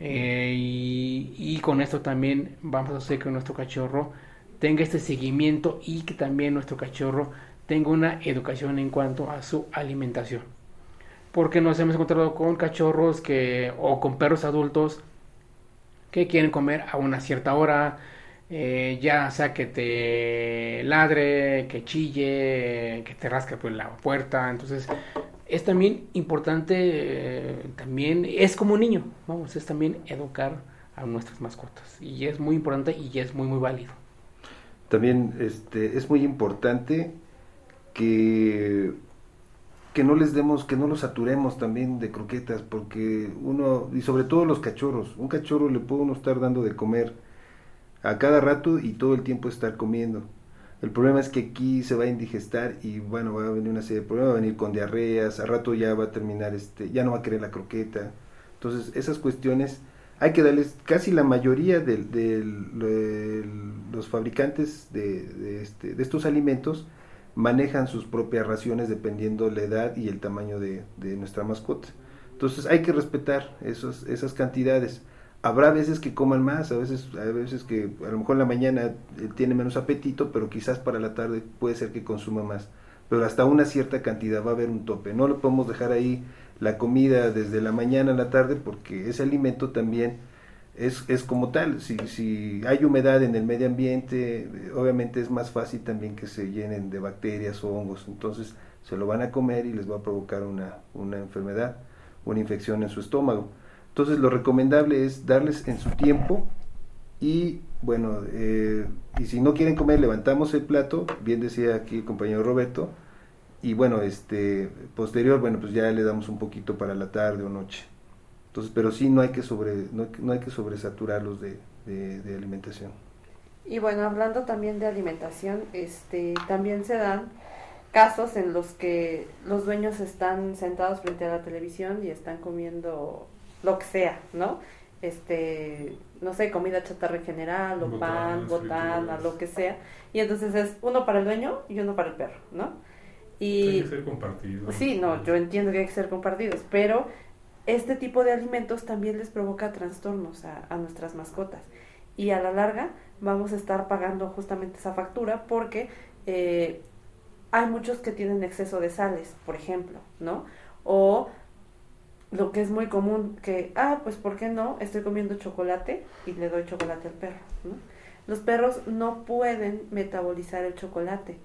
C: Eh, y, y con esto también vamos a hacer que nuestro cachorro tenga este seguimiento y que también nuestro cachorro tenga una educación en cuanto a su alimentación. Porque nos hemos encontrado con cachorros que o con perros adultos que quieren comer a una cierta hora, eh, ya sea que te ladre, que chille, que te rasque por la puerta. Entonces, es también importante, eh, también es como un niño, vamos, es también educar a nuestras mascotas. Y es muy importante y es muy, muy válido.
D: También este, es muy importante que, que no les demos, que no los saturemos también de croquetas, porque uno, y sobre todo los cachorros, un cachorro le puede uno estar dando de comer a cada rato y todo el tiempo estar comiendo. El problema es que aquí se va a indigestar y bueno, va a venir una serie de problemas, va a venir con diarreas, a rato ya va a terminar, este, ya no va a querer la croqueta. Entonces, esas cuestiones hay que darles casi la mayoría de, los fabricantes de, este, de, estos alimentos manejan sus propias raciones dependiendo la edad y el tamaño de, de nuestra mascota. Entonces hay que respetar esos, esas cantidades. Habrá veces que coman más, a veces, a veces que a lo mejor en la mañana eh, tiene menos apetito, pero quizás para la tarde puede ser que consuma más. Pero hasta una cierta cantidad va a haber un tope. No lo podemos dejar ahí la comida desde la mañana a la tarde porque ese alimento también es, es como tal. Si, si hay humedad en el medio ambiente, obviamente es más fácil también que se llenen de bacterias o hongos. Entonces se lo van a comer y les va a provocar una, una enfermedad, una infección en su estómago. Entonces lo recomendable es darles en su tiempo y bueno, eh, y si no quieren comer, levantamos el plato, bien decía aquí el compañero Roberto, y bueno, este posterior, bueno, pues ya le damos un poquito para la tarde o noche. Entonces, pero sí no hay que sobre, no, no hay que sobresaturarlos de, de, de, alimentación.
B: Y bueno, hablando también de alimentación, este también se dan casos en los que los dueños están sentados frente a la televisión y están comiendo lo que sea, ¿no? Este, no sé, comida chatarra en general, o pan, botana, lo que sea. Y entonces es uno para el dueño y uno para el perro, ¿no? Y
A: Tiene que ser compartido.
B: Sí, no, yo entiendo que hay que ser compartidos, pero este tipo de alimentos también les provoca trastornos a, a, nuestras mascotas. Y a la larga vamos a estar pagando justamente esa factura porque eh, hay muchos que tienen exceso de sales, por ejemplo, ¿no? O lo que es muy común, que, ah, pues ¿por qué no? Estoy comiendo chocolate y le doy chocolate al perro. Los perros no pueden metabolizar el chocolate.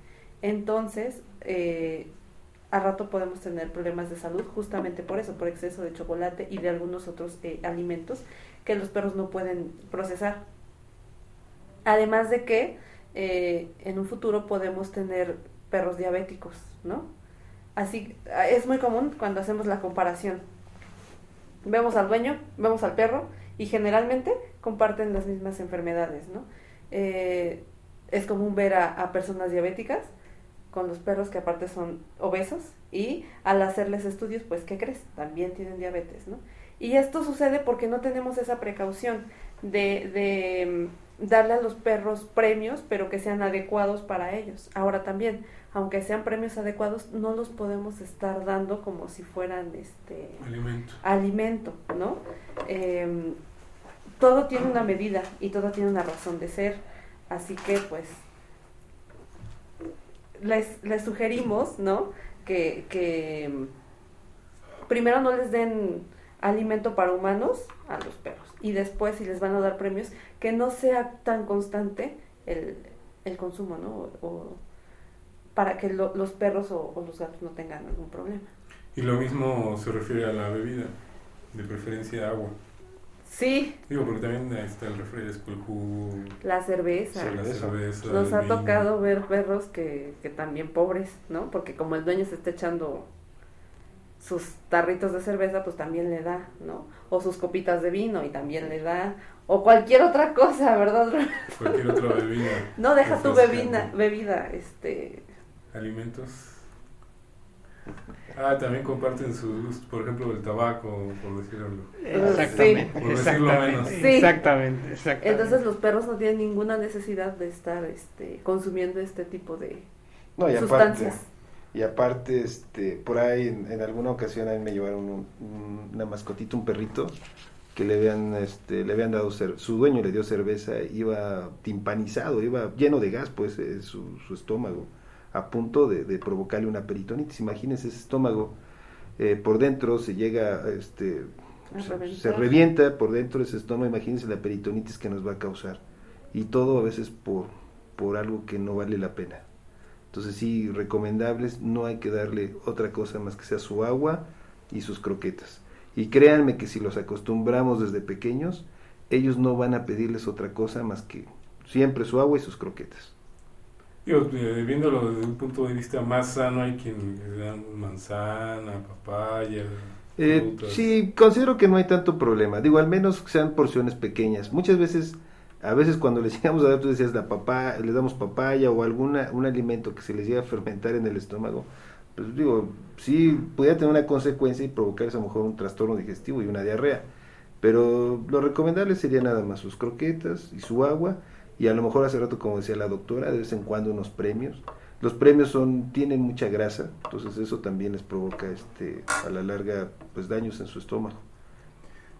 B: Entonces, eh, a rato podemos tener problemas de salud justamente por eso, por exceso de chocolate y de algunos otros eh, alimentos que los perros no pueden procesar. Además de que eh, en un futuro podemos tener perros diabéticos, ¿no? Así es muy común cuando hacemos la comparación. Vemos al dueño, vemos al perro y generalmente comparten las mismas enfermedades, ¿no? Eh, es común ver a, a personas diabéticas con los perros que aparte son obesos y al hacerles estudios, pues, ¿qué crees? También tienen diabetes, ¿no? Y esto sucede porque no tenemos esa precaución de, de darle a los perros premios, pero que sean adecuados para ellos. Ahora también, aunque sean premios adecuados, no los podemos estar dando como si fueran este
A: alimento,
B: alimento ¿no? Eh, todo tiene una medida y todo tiene una razón de ser. Así que, pues, les, les sugerimos, ¿no? Que, que primero no les den alimento para humanos a los perros y después si les van a dar premios que no sea tan constante el, el consumo, ¿no? O, o para que lo, los perros o, o, los gatos no tengan algún problema.
A: Y lo mismo se refiere a la bebida, de preferencia agua.
B: Sí.
A: Digo, porque también está el refresco, el jugo.
B: La cerveza.
A: Sí, la cerveza
B: Nos ha tocado ver perros que, que también pobres, ¿no? Porque como el dueño se está echando sus tarritos de cerveza, pues también le da, ¿no? O sus copitas de vino y también le da. O cualquier otra cosa, ¿verdad?
A: Cualquier otra bebida.
B: no, deja tu bebida, bebida, este...
A: Alimentos. Ah, también comparten sus gustos, por ejemplo, el tabaco, por decirlo.
C: Exactamente,
A: Por decirlo
C: exactamente,
A: menos.
B: Sí.
C: exactamente, exactamente.
B: Entonces los perros no tienen ninguna necesidad de estar este, consumiendo este tipo de
D: No, y aparte,
B: sustancias.
D: Y aparte, este, por ahí en, en alguna ocasión a mí me llevaron un- un- una mascotita, un perrito, que le habían, este, le habían dado, su dueño le dio cerveza, iba timpanizado, iba lleno de gas, pues, eh, su, su estómago, a punto de, de provocarle una peritonitis. Imagínense ese estómago, eh, por dentro se llega, este, se revienta por dentro ese estómago, imagínense la peritonitis que nos va a causar. Y todo a veces por, por algo que no vale la pena. Entonces sí, recomendables, no hay que darle otra cosa más que sea su agua y sus croquetas. Y créanme que si los acostumbramos desde pequeños, ellos no van a pedirles otra cosa más que siempre su agua y sus croquetas.
A: Digo, eh, viéndolo desde un punto de vista más sano, hay quien le dan manzana, papaya,
D: Eh, sí, considero que no hay tanto problema. Digo, al menos que sean porciones pequeñas. Muchas veces, a veces cuando les llegamos a dar, tú decías, la papaya, les damos papaya o alguna un alimento que se les llega a fermentar en el estómago, pues digo, sí, pudiera tener una consecuencia y provocarles a lo mejor un trastorno digestivo y una diarrea. Pero lo recomendable sería nada más sus croquetas y su agua y a lo mejor hace rato, como decía la doctora, de vez en cuando unos premios. Los premios son tienen mucha grasa, entonces eso también les provoca este a la larga pues daños en su estómago.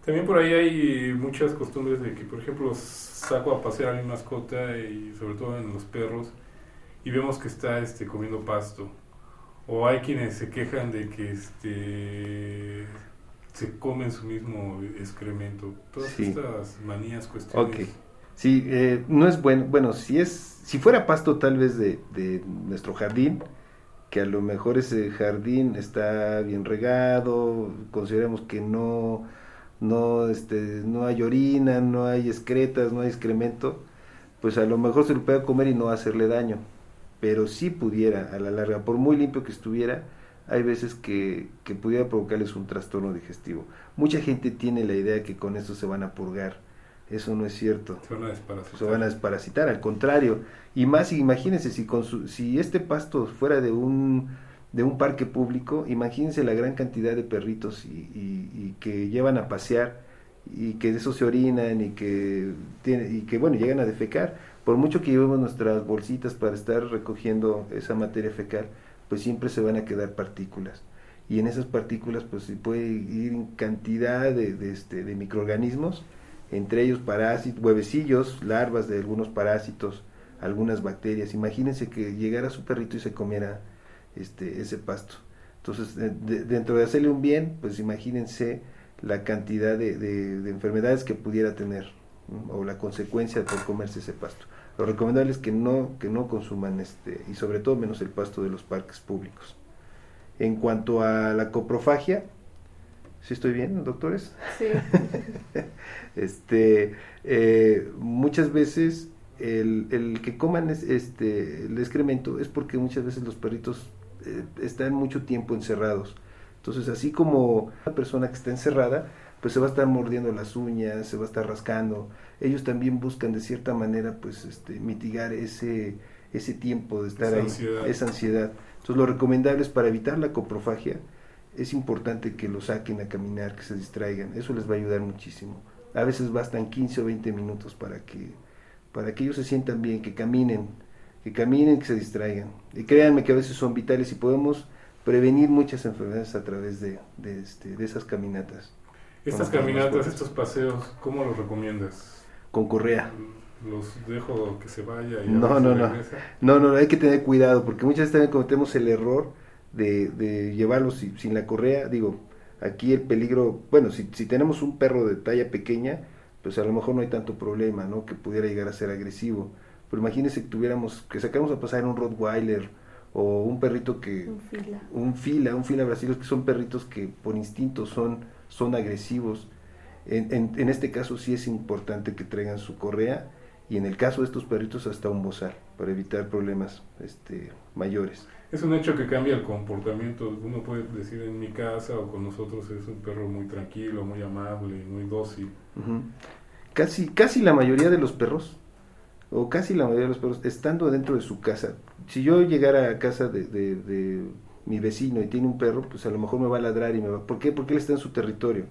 A: También por ahí hay muchas costumbres de que, por ejemplo, saco a pasear a mi mascota y sobre todo en los perros y vemos que está este, comiendo pasto. O hay quienes se quejan de que este, se comen su mismo excremento. Todas
D: Sí.
A: estas manías, cuestiones.
D: Ok. Sí, eh, no es bueno. Bueno, si es, si fuera pasto tal vez de, de nuestro jardín, que a lo mejor ese jardín está bien regado, consideramos que no, no, este, no hay orina, no hay excretas, no hay excremento, pues a lo mejor se lo puede comer y no hacerle daño. Pero si pudiera, a la larga, por muy limpio que estuviera, hay veces que, que pudiera provocarles un trastorno digestivo. Mucha gente tiene la idea que con eso se van a purgar. Eso no es cierto
A: Se van a desparasitar.
D: se van a desparasitar, al contrario. Y más, imagínense, si, con su- si este pasto fuera de un, de un parque público, imagínense la gran cantidad de perritos y, y- que llevan a pasear y que de eso se orinan y que, tiene, y que, bueno, llegan a defecar. Por mucho que llevemos nuestras bolsitas para estar recogiendo esa materia fecal, pues siempre se van a quedar partículas. Y en esas partículas, pues puede ir cantidad de, de, este, de microorganismos entre ellos parásitos, huevecillos, larvas de algunos parásitos, algunas bacterias. Imagínense que llegara su perrito y se comiera este, ese pasto. Entonces, de- de- dentro de hacerle un bien, pues imagínense la cantidad de, de- de enfermedades que pudiera tener ¿no? o la consecuencia por comerse ese pasto. Lo recomendable es que no, que no consuman este, y sobre todo menos el pasto de los parques públicos. En cuanto a la coprofagia, ¿sí estoy bien, doctores?
B: Sí.
D: este eh, muchas veces el, el que coman es- este el excremento es porque muchas veces los perritos están mucho tiempo encerrados. Entonces así como una persona que está encerrada pues se va a estar mordiendo las uñas se va a estar rascando. Ellos también buscan de cierta manera pues este mitigar ese ese tiempo de estar
A: Esa
D: ahí
A: ansiedad.
D: esa ansiedad. Entonces lo recomendable es para evitar la coprofagia es importante que lo saquen a caminar, que se distraigan, eso les va a ayudar muchísimo. A veces bastan 15 o 20 minutos para que, para que ellos se sientan bien, que caminen, que caminen, que se distraigan. Y créanme que a veces son vitales y podemos prevenir muchas enfermedades a través de, de, este, de esas caminatas.
A: Estas caminatas, estos paseos, ¿cómo los recomiendas?
D: Con correa.
A: ¿Los dejo que se vaya y
D: No, no, no. No, no, hay que tener cuidado porque muchas veces también cometemos el error de, de llevarlos si- sin la correa. Digo, aquí el peligro, bueno, si, si tenemos un perro de talla pequeña, pues a lo mejor no hay tanto problema, ¿no? Que pudiera llegar a ser agresivo. Pero imagínense que tuviéramos, que sacamos a pasar un Rottweiler o un perrito que,
B: Un fila.
D: un fila, un fila brasileño, que son perritos que por instinto son, son agresivos. En, en, en este caso sí es importante que traigan su correa y en el caso de estos perritos hasta un bozal para evitar problemas este, mayores.
A: Es un hecho que cambia el comportamiento. Uno puede decir en mi casa o con nosotros es un perro muy tranquilo, muy amable, muy dócil.
D: Casi, casi la mayoría de los perros, o casi la mayoría de los perros, estando dentro de su casa, si yo llegara a casa de, de- mi vecino y tiene un perro, pues a lo mejor me va a ladrar y me va... ¿Por qué? Porque él está en su territorio.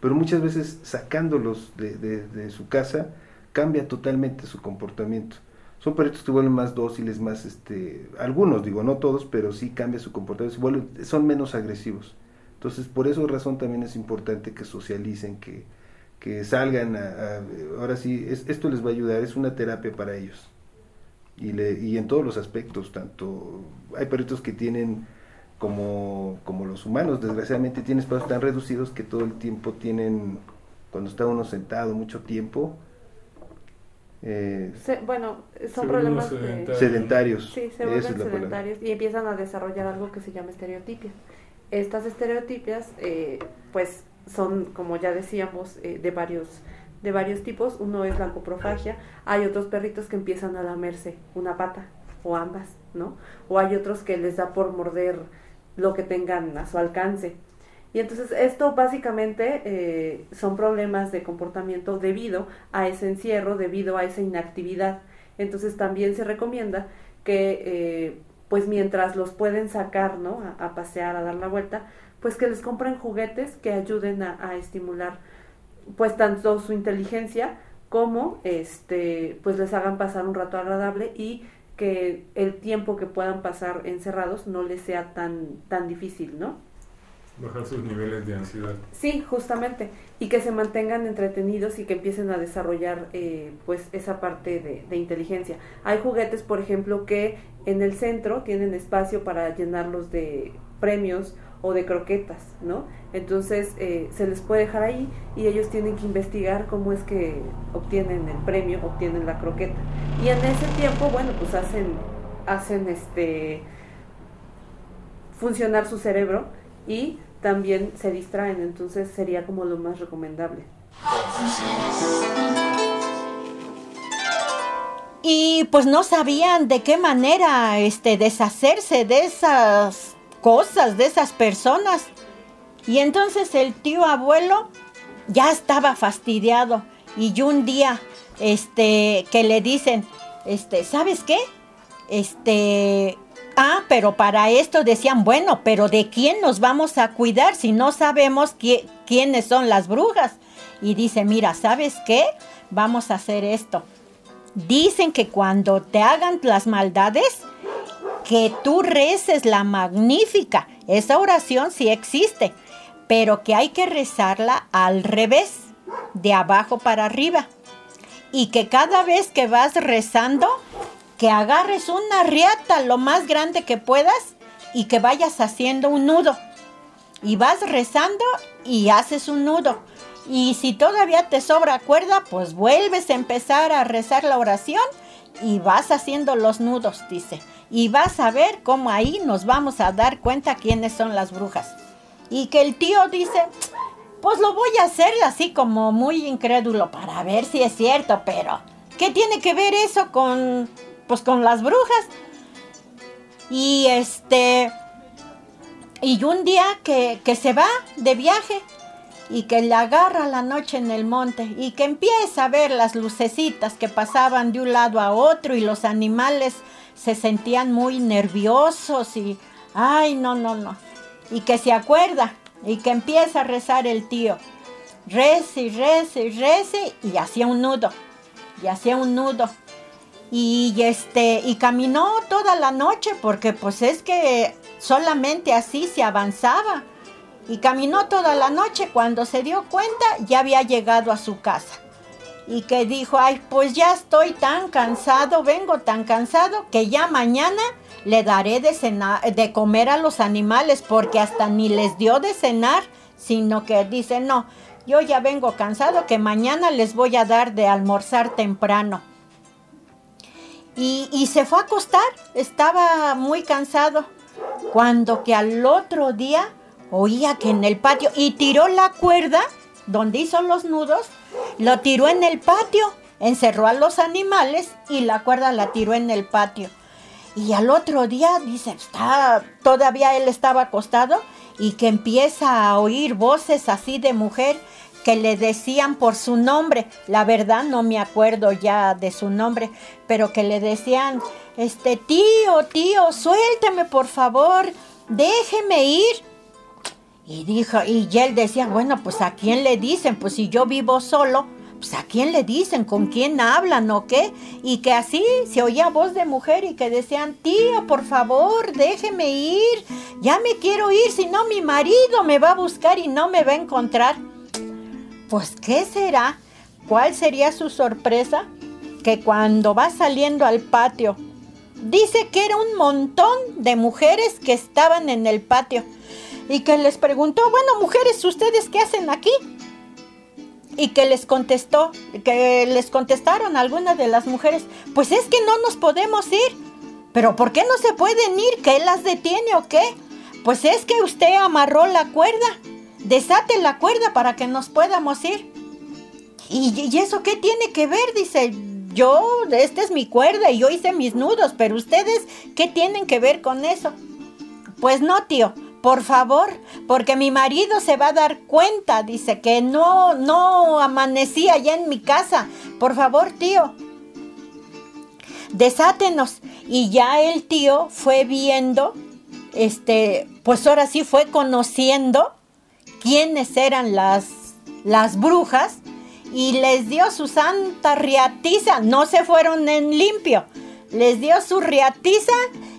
D: Pero muchas veces sacándolos de, de- su casa cambia totalmente su comportamiento. Son perritos que vuelven más dóciles, más, este, algunos digo, no todos, pero sí cambia su comportamiento, vuelven- son menos agresivos. Entonces, por esa razón también es importante que socialicen, que, que salgan a, a- ahora sí, es- esto les va a ayudar, es una terapia para ellos. Y, le, y en todos los aspectos, tanto hay perritos que tienen como, como los humanos, desgraciadamente tienen espacios tan reducidos que todo el tiempo tienen, cuando está uno sentado mucho tiempo, eh,
B: Se- bueno, son
A: Se
B: problemas de...
A: sedentarios.
B: Sí, se vuelven
D: palabra.
B: sedentarios y empiezan a desarrollar algo que se llama estereotipia. Estas estereotipias, eh, pues, son, como ya decíamos, eh, de varios de varios tipos. Uno es la coprofagia. Hay otros perritos que empiezan a lamerse una pata o ambas, ¿no? O hay otros que les da por morder lo que tengan a su alcance. Y entonces esto básicamente eh, son problemas de comportamiento debido a ese encierro, debido a esa inactividad. Entonces también se recomienda que eh, pues mientras los pueden sacar, ¿no? A, a pasear, a dar la vuelta, pues que les compren juguetes que ayuden a, a estimular pues tanto su inteligencia como este pues les hagan pasar un rato agradable y que el tiempo que puedan pasar encerrados no les sea tan tan difícil, ¿no?
A: Bajar sus niveles de ansiedad.
B: Sí, justamente. Y que se mantengan entretenidos y que empiecen a desarrollar eh, pues esa parte de, de inteligencia. Hay juguetes, por ejemplo, que en el centro tienen espacio para llenarlos de premios o de croquetas, ¿no? Entonces eh, se les puede dejar ahí y ellos tienen que investigar cómo es que obtienen el premio, obtienen la croqueta. Y en ese tiempo, bueno, pues hacen, hacen este funcionar su cerebro y también se distraen, entonces sería como lo más recomendable.
H: Y pues no sabían de qué manera este deshacerse de esas cosas, de esas personas. Y entonces el tío abuelo ya estaba fastidiado y un día este que le dicen, este, ¿sabes qué? Este, ah, pero para esto decían, bueno, pero ¿de quién nos vamos a cuidar si no sabemos qui- quiénes son las brujas? Y dice, mira, ¿sabes qué? Vamos a hacer esto. Dicen que cuando te hagan las maldades, que tú reces la magnífica. Esa oración sí existe, pero que hay que rezarla al revés, de abajo para arriba. Y que cada vez que vas rezando, que agarres una riata lo más grande que puedas y que vayas haciendo un nudo. Y vas rezando y haces un nudo. Y si todavía te sobra cuerda, pues vuelves a empezar a rezar la oración y vas haciendo los nudos, dice. Y vas a ver cómo ahí nos vamos a dar cuenta quiénes son las brujas. Y que el tío dice, pues lo voy a hacer así como muy incrédulo para ver si es cierto, pero ¿qué tiene que ver eso con, pues con las brujas? Y este, y un día que, que se va de viaje y que le agarra la noche en el monte y que empieza a ver las lucecitas que pasaban de un lado a otro y los animales se sentían muy nerviosos y, ay, no, no, no. Y que se acuerda y que empieza a rezar el tío. Rece rece rece y hacía un nudo. Y hacía un nudo. Y este, y caminó toda la noche porque pues es que solamente así se avanzaba. Y caminó toda la noche. Cuando se dio cuenta, ya había llegado a su casa. Y que dijo, ay, pues ya estoy tan cansado, vengo tan cansado, que ya mañana le daré de, cenar, de comer a los animales, porque hasta ni les dio de cenar, sino que dice, no, yo ya vengo cansado, que mañana les voy a dar de almorzar temprano. Y, y se fue a acostar, estaba muy cansado, cuando que al otro día oía que en el patio y tiró la cuerda donde hizo los nudos, lo tiró en el patio, encerró a los animales y la cuerda la tiró en el patio. Y al otro día dice, está, todavía él estaba acostado y que empieza a oír voces así de mujer que le decían por su nombre, la verdad no me acuerdo ya de su nombre, pero que le decían, este tío, tío, suélteme por favor, déjeme ir. Y dijo, y él decía, bueno, pues a quién le dicen, pues si yo vivo solo, pues a quién le dicen, con quién hablan o qué. Y que así se oía voz de mujer y que decían, tío, por favor, déjeme ir, ya me quiero ir, si no mi marido me va a buscar y no me va a encontrar. Pues, ¿qué será? ¿Cuál sería su sorpresa? Que cuando va saliendo al patio, dice que era un montón de mujeres que estaban en el patio y que les preguntó, bueno, mujeres, ¿ustedes qué hacen aquí? Y que les contestó, que les contestaron algunas de las mujeres, pues es que no nos podemos ir. Pero ¿por qué no se pueden ir? ¿Qué las detiene o qué? Pues es que usted amarró la cuerda. Desate la cuerda para que nos podamos ir. ¿Y, y eso qué tiene que ver? Dice, yo, esta es mi cuerda y yo hice mis nudos, pero ustedes, ¿qué tienen que ver con eso? Pues no, tío, por favor, porque mi marido se va a dar cuenta, dice que no, no amanecí allá en mi casa. Por favor, tío, desátenos. Y ya el tío fue viendo, este, pues ahora sí fue conociendo quiénes eran las, las brujas y les dio su santa riatiza. No se fueron en limpio, les dio su riatiza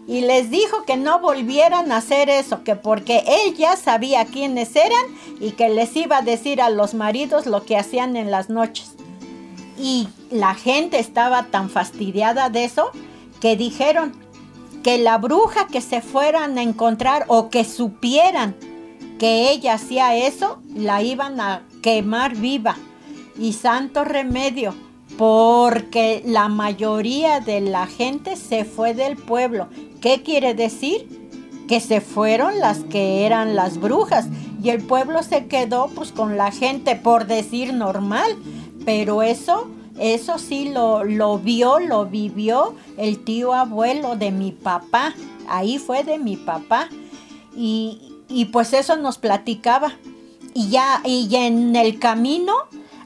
H: y les dijo que no volvieran a hacer eso, que porque él ya sabía quiénes eran y que les iba a decir a los maridos lo que hacían en las noches. Y la gente estaba tan fastidiada de eso que dijeron que la bruja que se fueran a encontrar o que supieran que ella hacía eso, la iban a quemar viva. Y santo remedio, porque la mayoría de la gente se fue del pueblo. ¿Qué quiere decir? Que se fueron las que eran las brujas y el pueblo se quedó pues con la gente por decir normal, pero eso eso sí lo, lo vio, lo vivió el tío abuelo de mi papá. Ahí fue de mi papá. Y, y pues eso nos platicaba. Y ya, y en el camino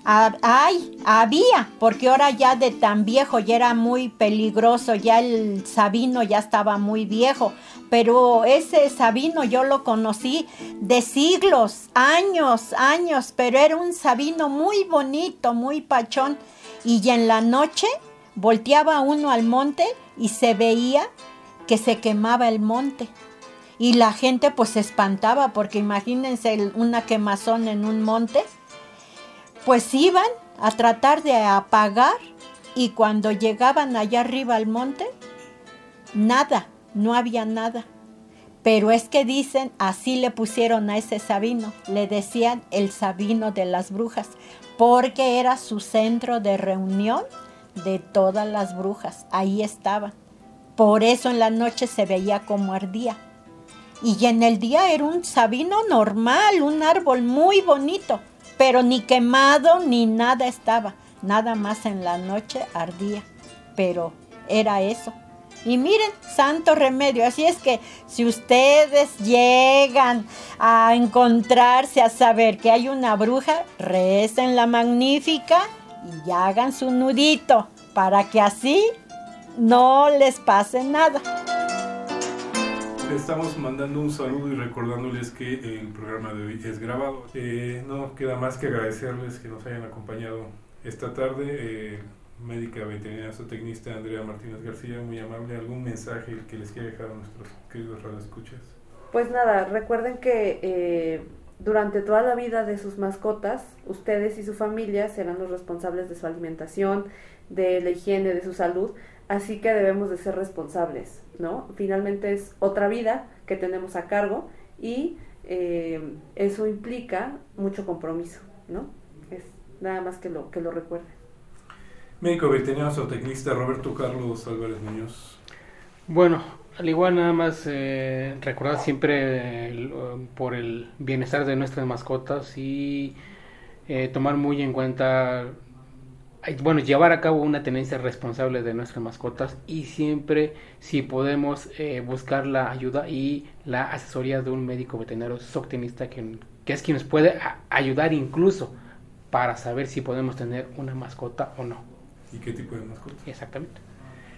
H: Ay, había, porque ahora ya de tan viejo ya era muy peligroso, ya el Sabino ya estaba muy viejo, pero ese Sabino yo lo conocí de siglos, años, años, pero era un Sabino muy bonito, muy pachón, y en la noche volteaba uno al monte y se veía que se quemaba el monte. Y la gente pues se espantaba porque imagínense una quemazón en un monte pues iban a tratar de apagar y cuando llegaban allá arriba al monte, nada, no había nada. Pero es que dicen, así le pusieron a ese Sabino, le decían el Sabino de las brujas, porque era su centro de reunión de todas las brujas, ahí estaban. Por eso en la noche se veía como ardía. Y en el día era un Sabino normal, un árbol muy bonito pero ni quemado ni nada estaba, nada más en la noche ardía, pero era eso. Y miren, santo remedio, así es que si ustedes llegan a encontrarse, a saber que hay una bruja, recen la magnífica y hagan su nudito para que así no les pase nada.
A: Estamos mandando un saludo y recordándoles que el programa de hoy es grabado. Eh, no queda más que agradecerles que nos hayan acompañado esta tarde. Eh, médica veterinaria zootecnista Andrea Martínez García, muy amable. ¿Algún mensaje que les quiera dejar a nuestros queridos radioescuchas?
B: Pues nada, recuerden que eh, durante toda la vida de sus mascotas, ustedes y su familia serán los responsables de su alimentación, de la higiene, de su salud, así que debemos de ser responsables, ¿no? Finalmente es otra vida que tenemos a cargo y eh, eso implica mucho compromiso, ¿no? Es nada más que lo, que lo recuerden.
A: Médico veterinario zootecnista Roberto Carlos Álvarez Muñoz.
C: Bueno, al igual nada más eh, recordar siempre el, um, por el bienestar de nuestras mascotas y eh, tomar muy en cuenta, bueno, llevar a cabo una tenencia responsable de nuestras mascotas y siempre si podemos eh, buscar la ayuda y la asesoría de un médico veterinario zootecnista que, que es quien nos puede ayudar incluso para saber si podemos tener una mascota o no.
A: ¿Y qué tipo de mascota?
C: Exactamente.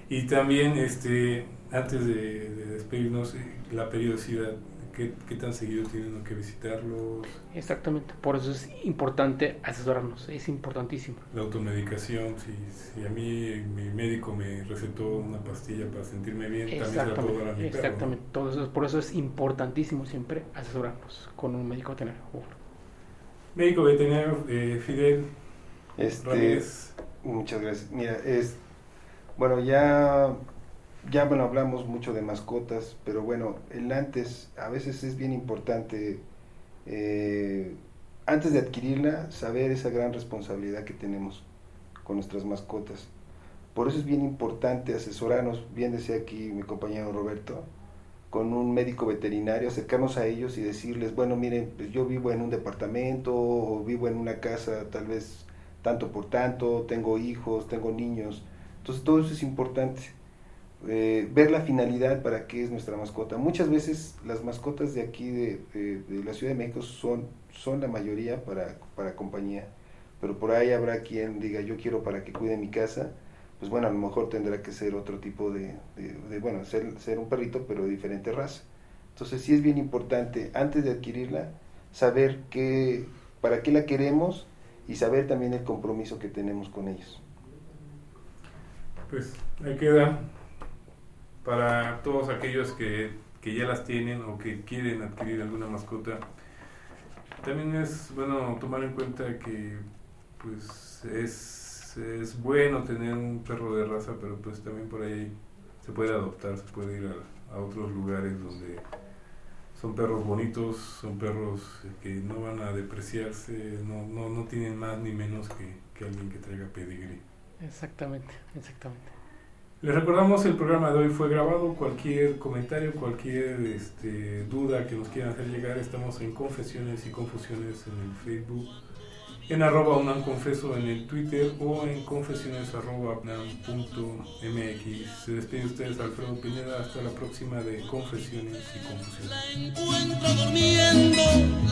A: Y también, este, antes de, de despedirnos, eh, la periodicidad. Qué, qué tan seguido tienen que visitarlos.
C: Exactamente, por eso es importante asesorarnos, es importantísimo.
A: La automedicación, si, si a mí mi médico me recetó una pastilla para sentirme bien, también se la puedo dar a mi perro.
C: Exactamente, todo eso, por eso es importantísimo siempre asesorarnos con un médico veterinario.
A: Médico veterinario eh, Fidel
D: Este,
A: Ramírez.
D: muchas gracias. Mira, es bueno, ya ya bueno, hablamos mucho de mascotas, pero bueno, el antes a veces es bien importante eh, antes de adquirirla saber esa gran responsabilidad que tenemos con nuestras mascotas. Por eso es bien importante asesorarnos, bien decía aquí mi compañero Roberto, con un médico veterinario, acercarnos a ellos y decirles, bueno, miren, pues yo vivo en un departamento o vivo en una casa tal vez tanto por tanto, tengo hijos, tengo niños. Entonces todo eso es importante. Eh, ver la finalidad para qué es nuestra mascota. Muchas veces las mascotas de aquí de, la Ciudad de México son, son la mayoría para, para compañía, pero por ahí habrá quien diga yo quiero para que cuide mi casa, pues bueno, a lo mejor tendrá que ser otro tipo de, de- de, bueno, ser, ser un perrito pero de diferente raza. Entonces sí es bien importante antes de adquirirla saber qué, para qué la queremos y saber también el compromiso que tenemos con ellos.
A: Pues ahí queda para todos aquellos que, que ya las tienen o que quieren adquirir alguna mascota. También es bueno tomar en cuenta que pues es, es bueno tener un perro de raza, pero pues también por ahí se puede adoptar, se puede ir a, a otros lugares donde son perros bonitos, son perros que no van a depreciarse, no, no, no tienen más ni menos que, que alguien que traiga pedigrí.
C: Exactamente, exactamente.
A: Les recordamos el programa de hoy fue grabado. Cualquier comentario, cualquier este, duda que nos quieran hacer llegar, estamos en Confesiones y Confusiones en el Facebook, en arroba unam confeso en el Twitter o en confesiones arroba mx. Se despide ustedes Alfredo Pineda. Hasta la próxima de Confesiones y Confusiones.
I: encuentro durmiendo,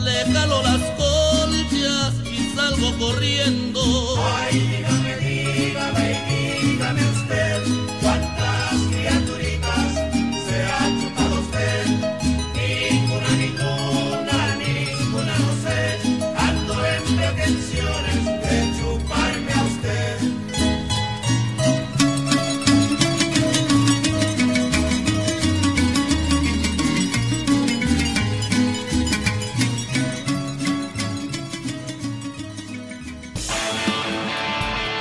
I: le jalo las colchas y salgo corriendo.
E: Ay, dígame, dígame, dígame usted,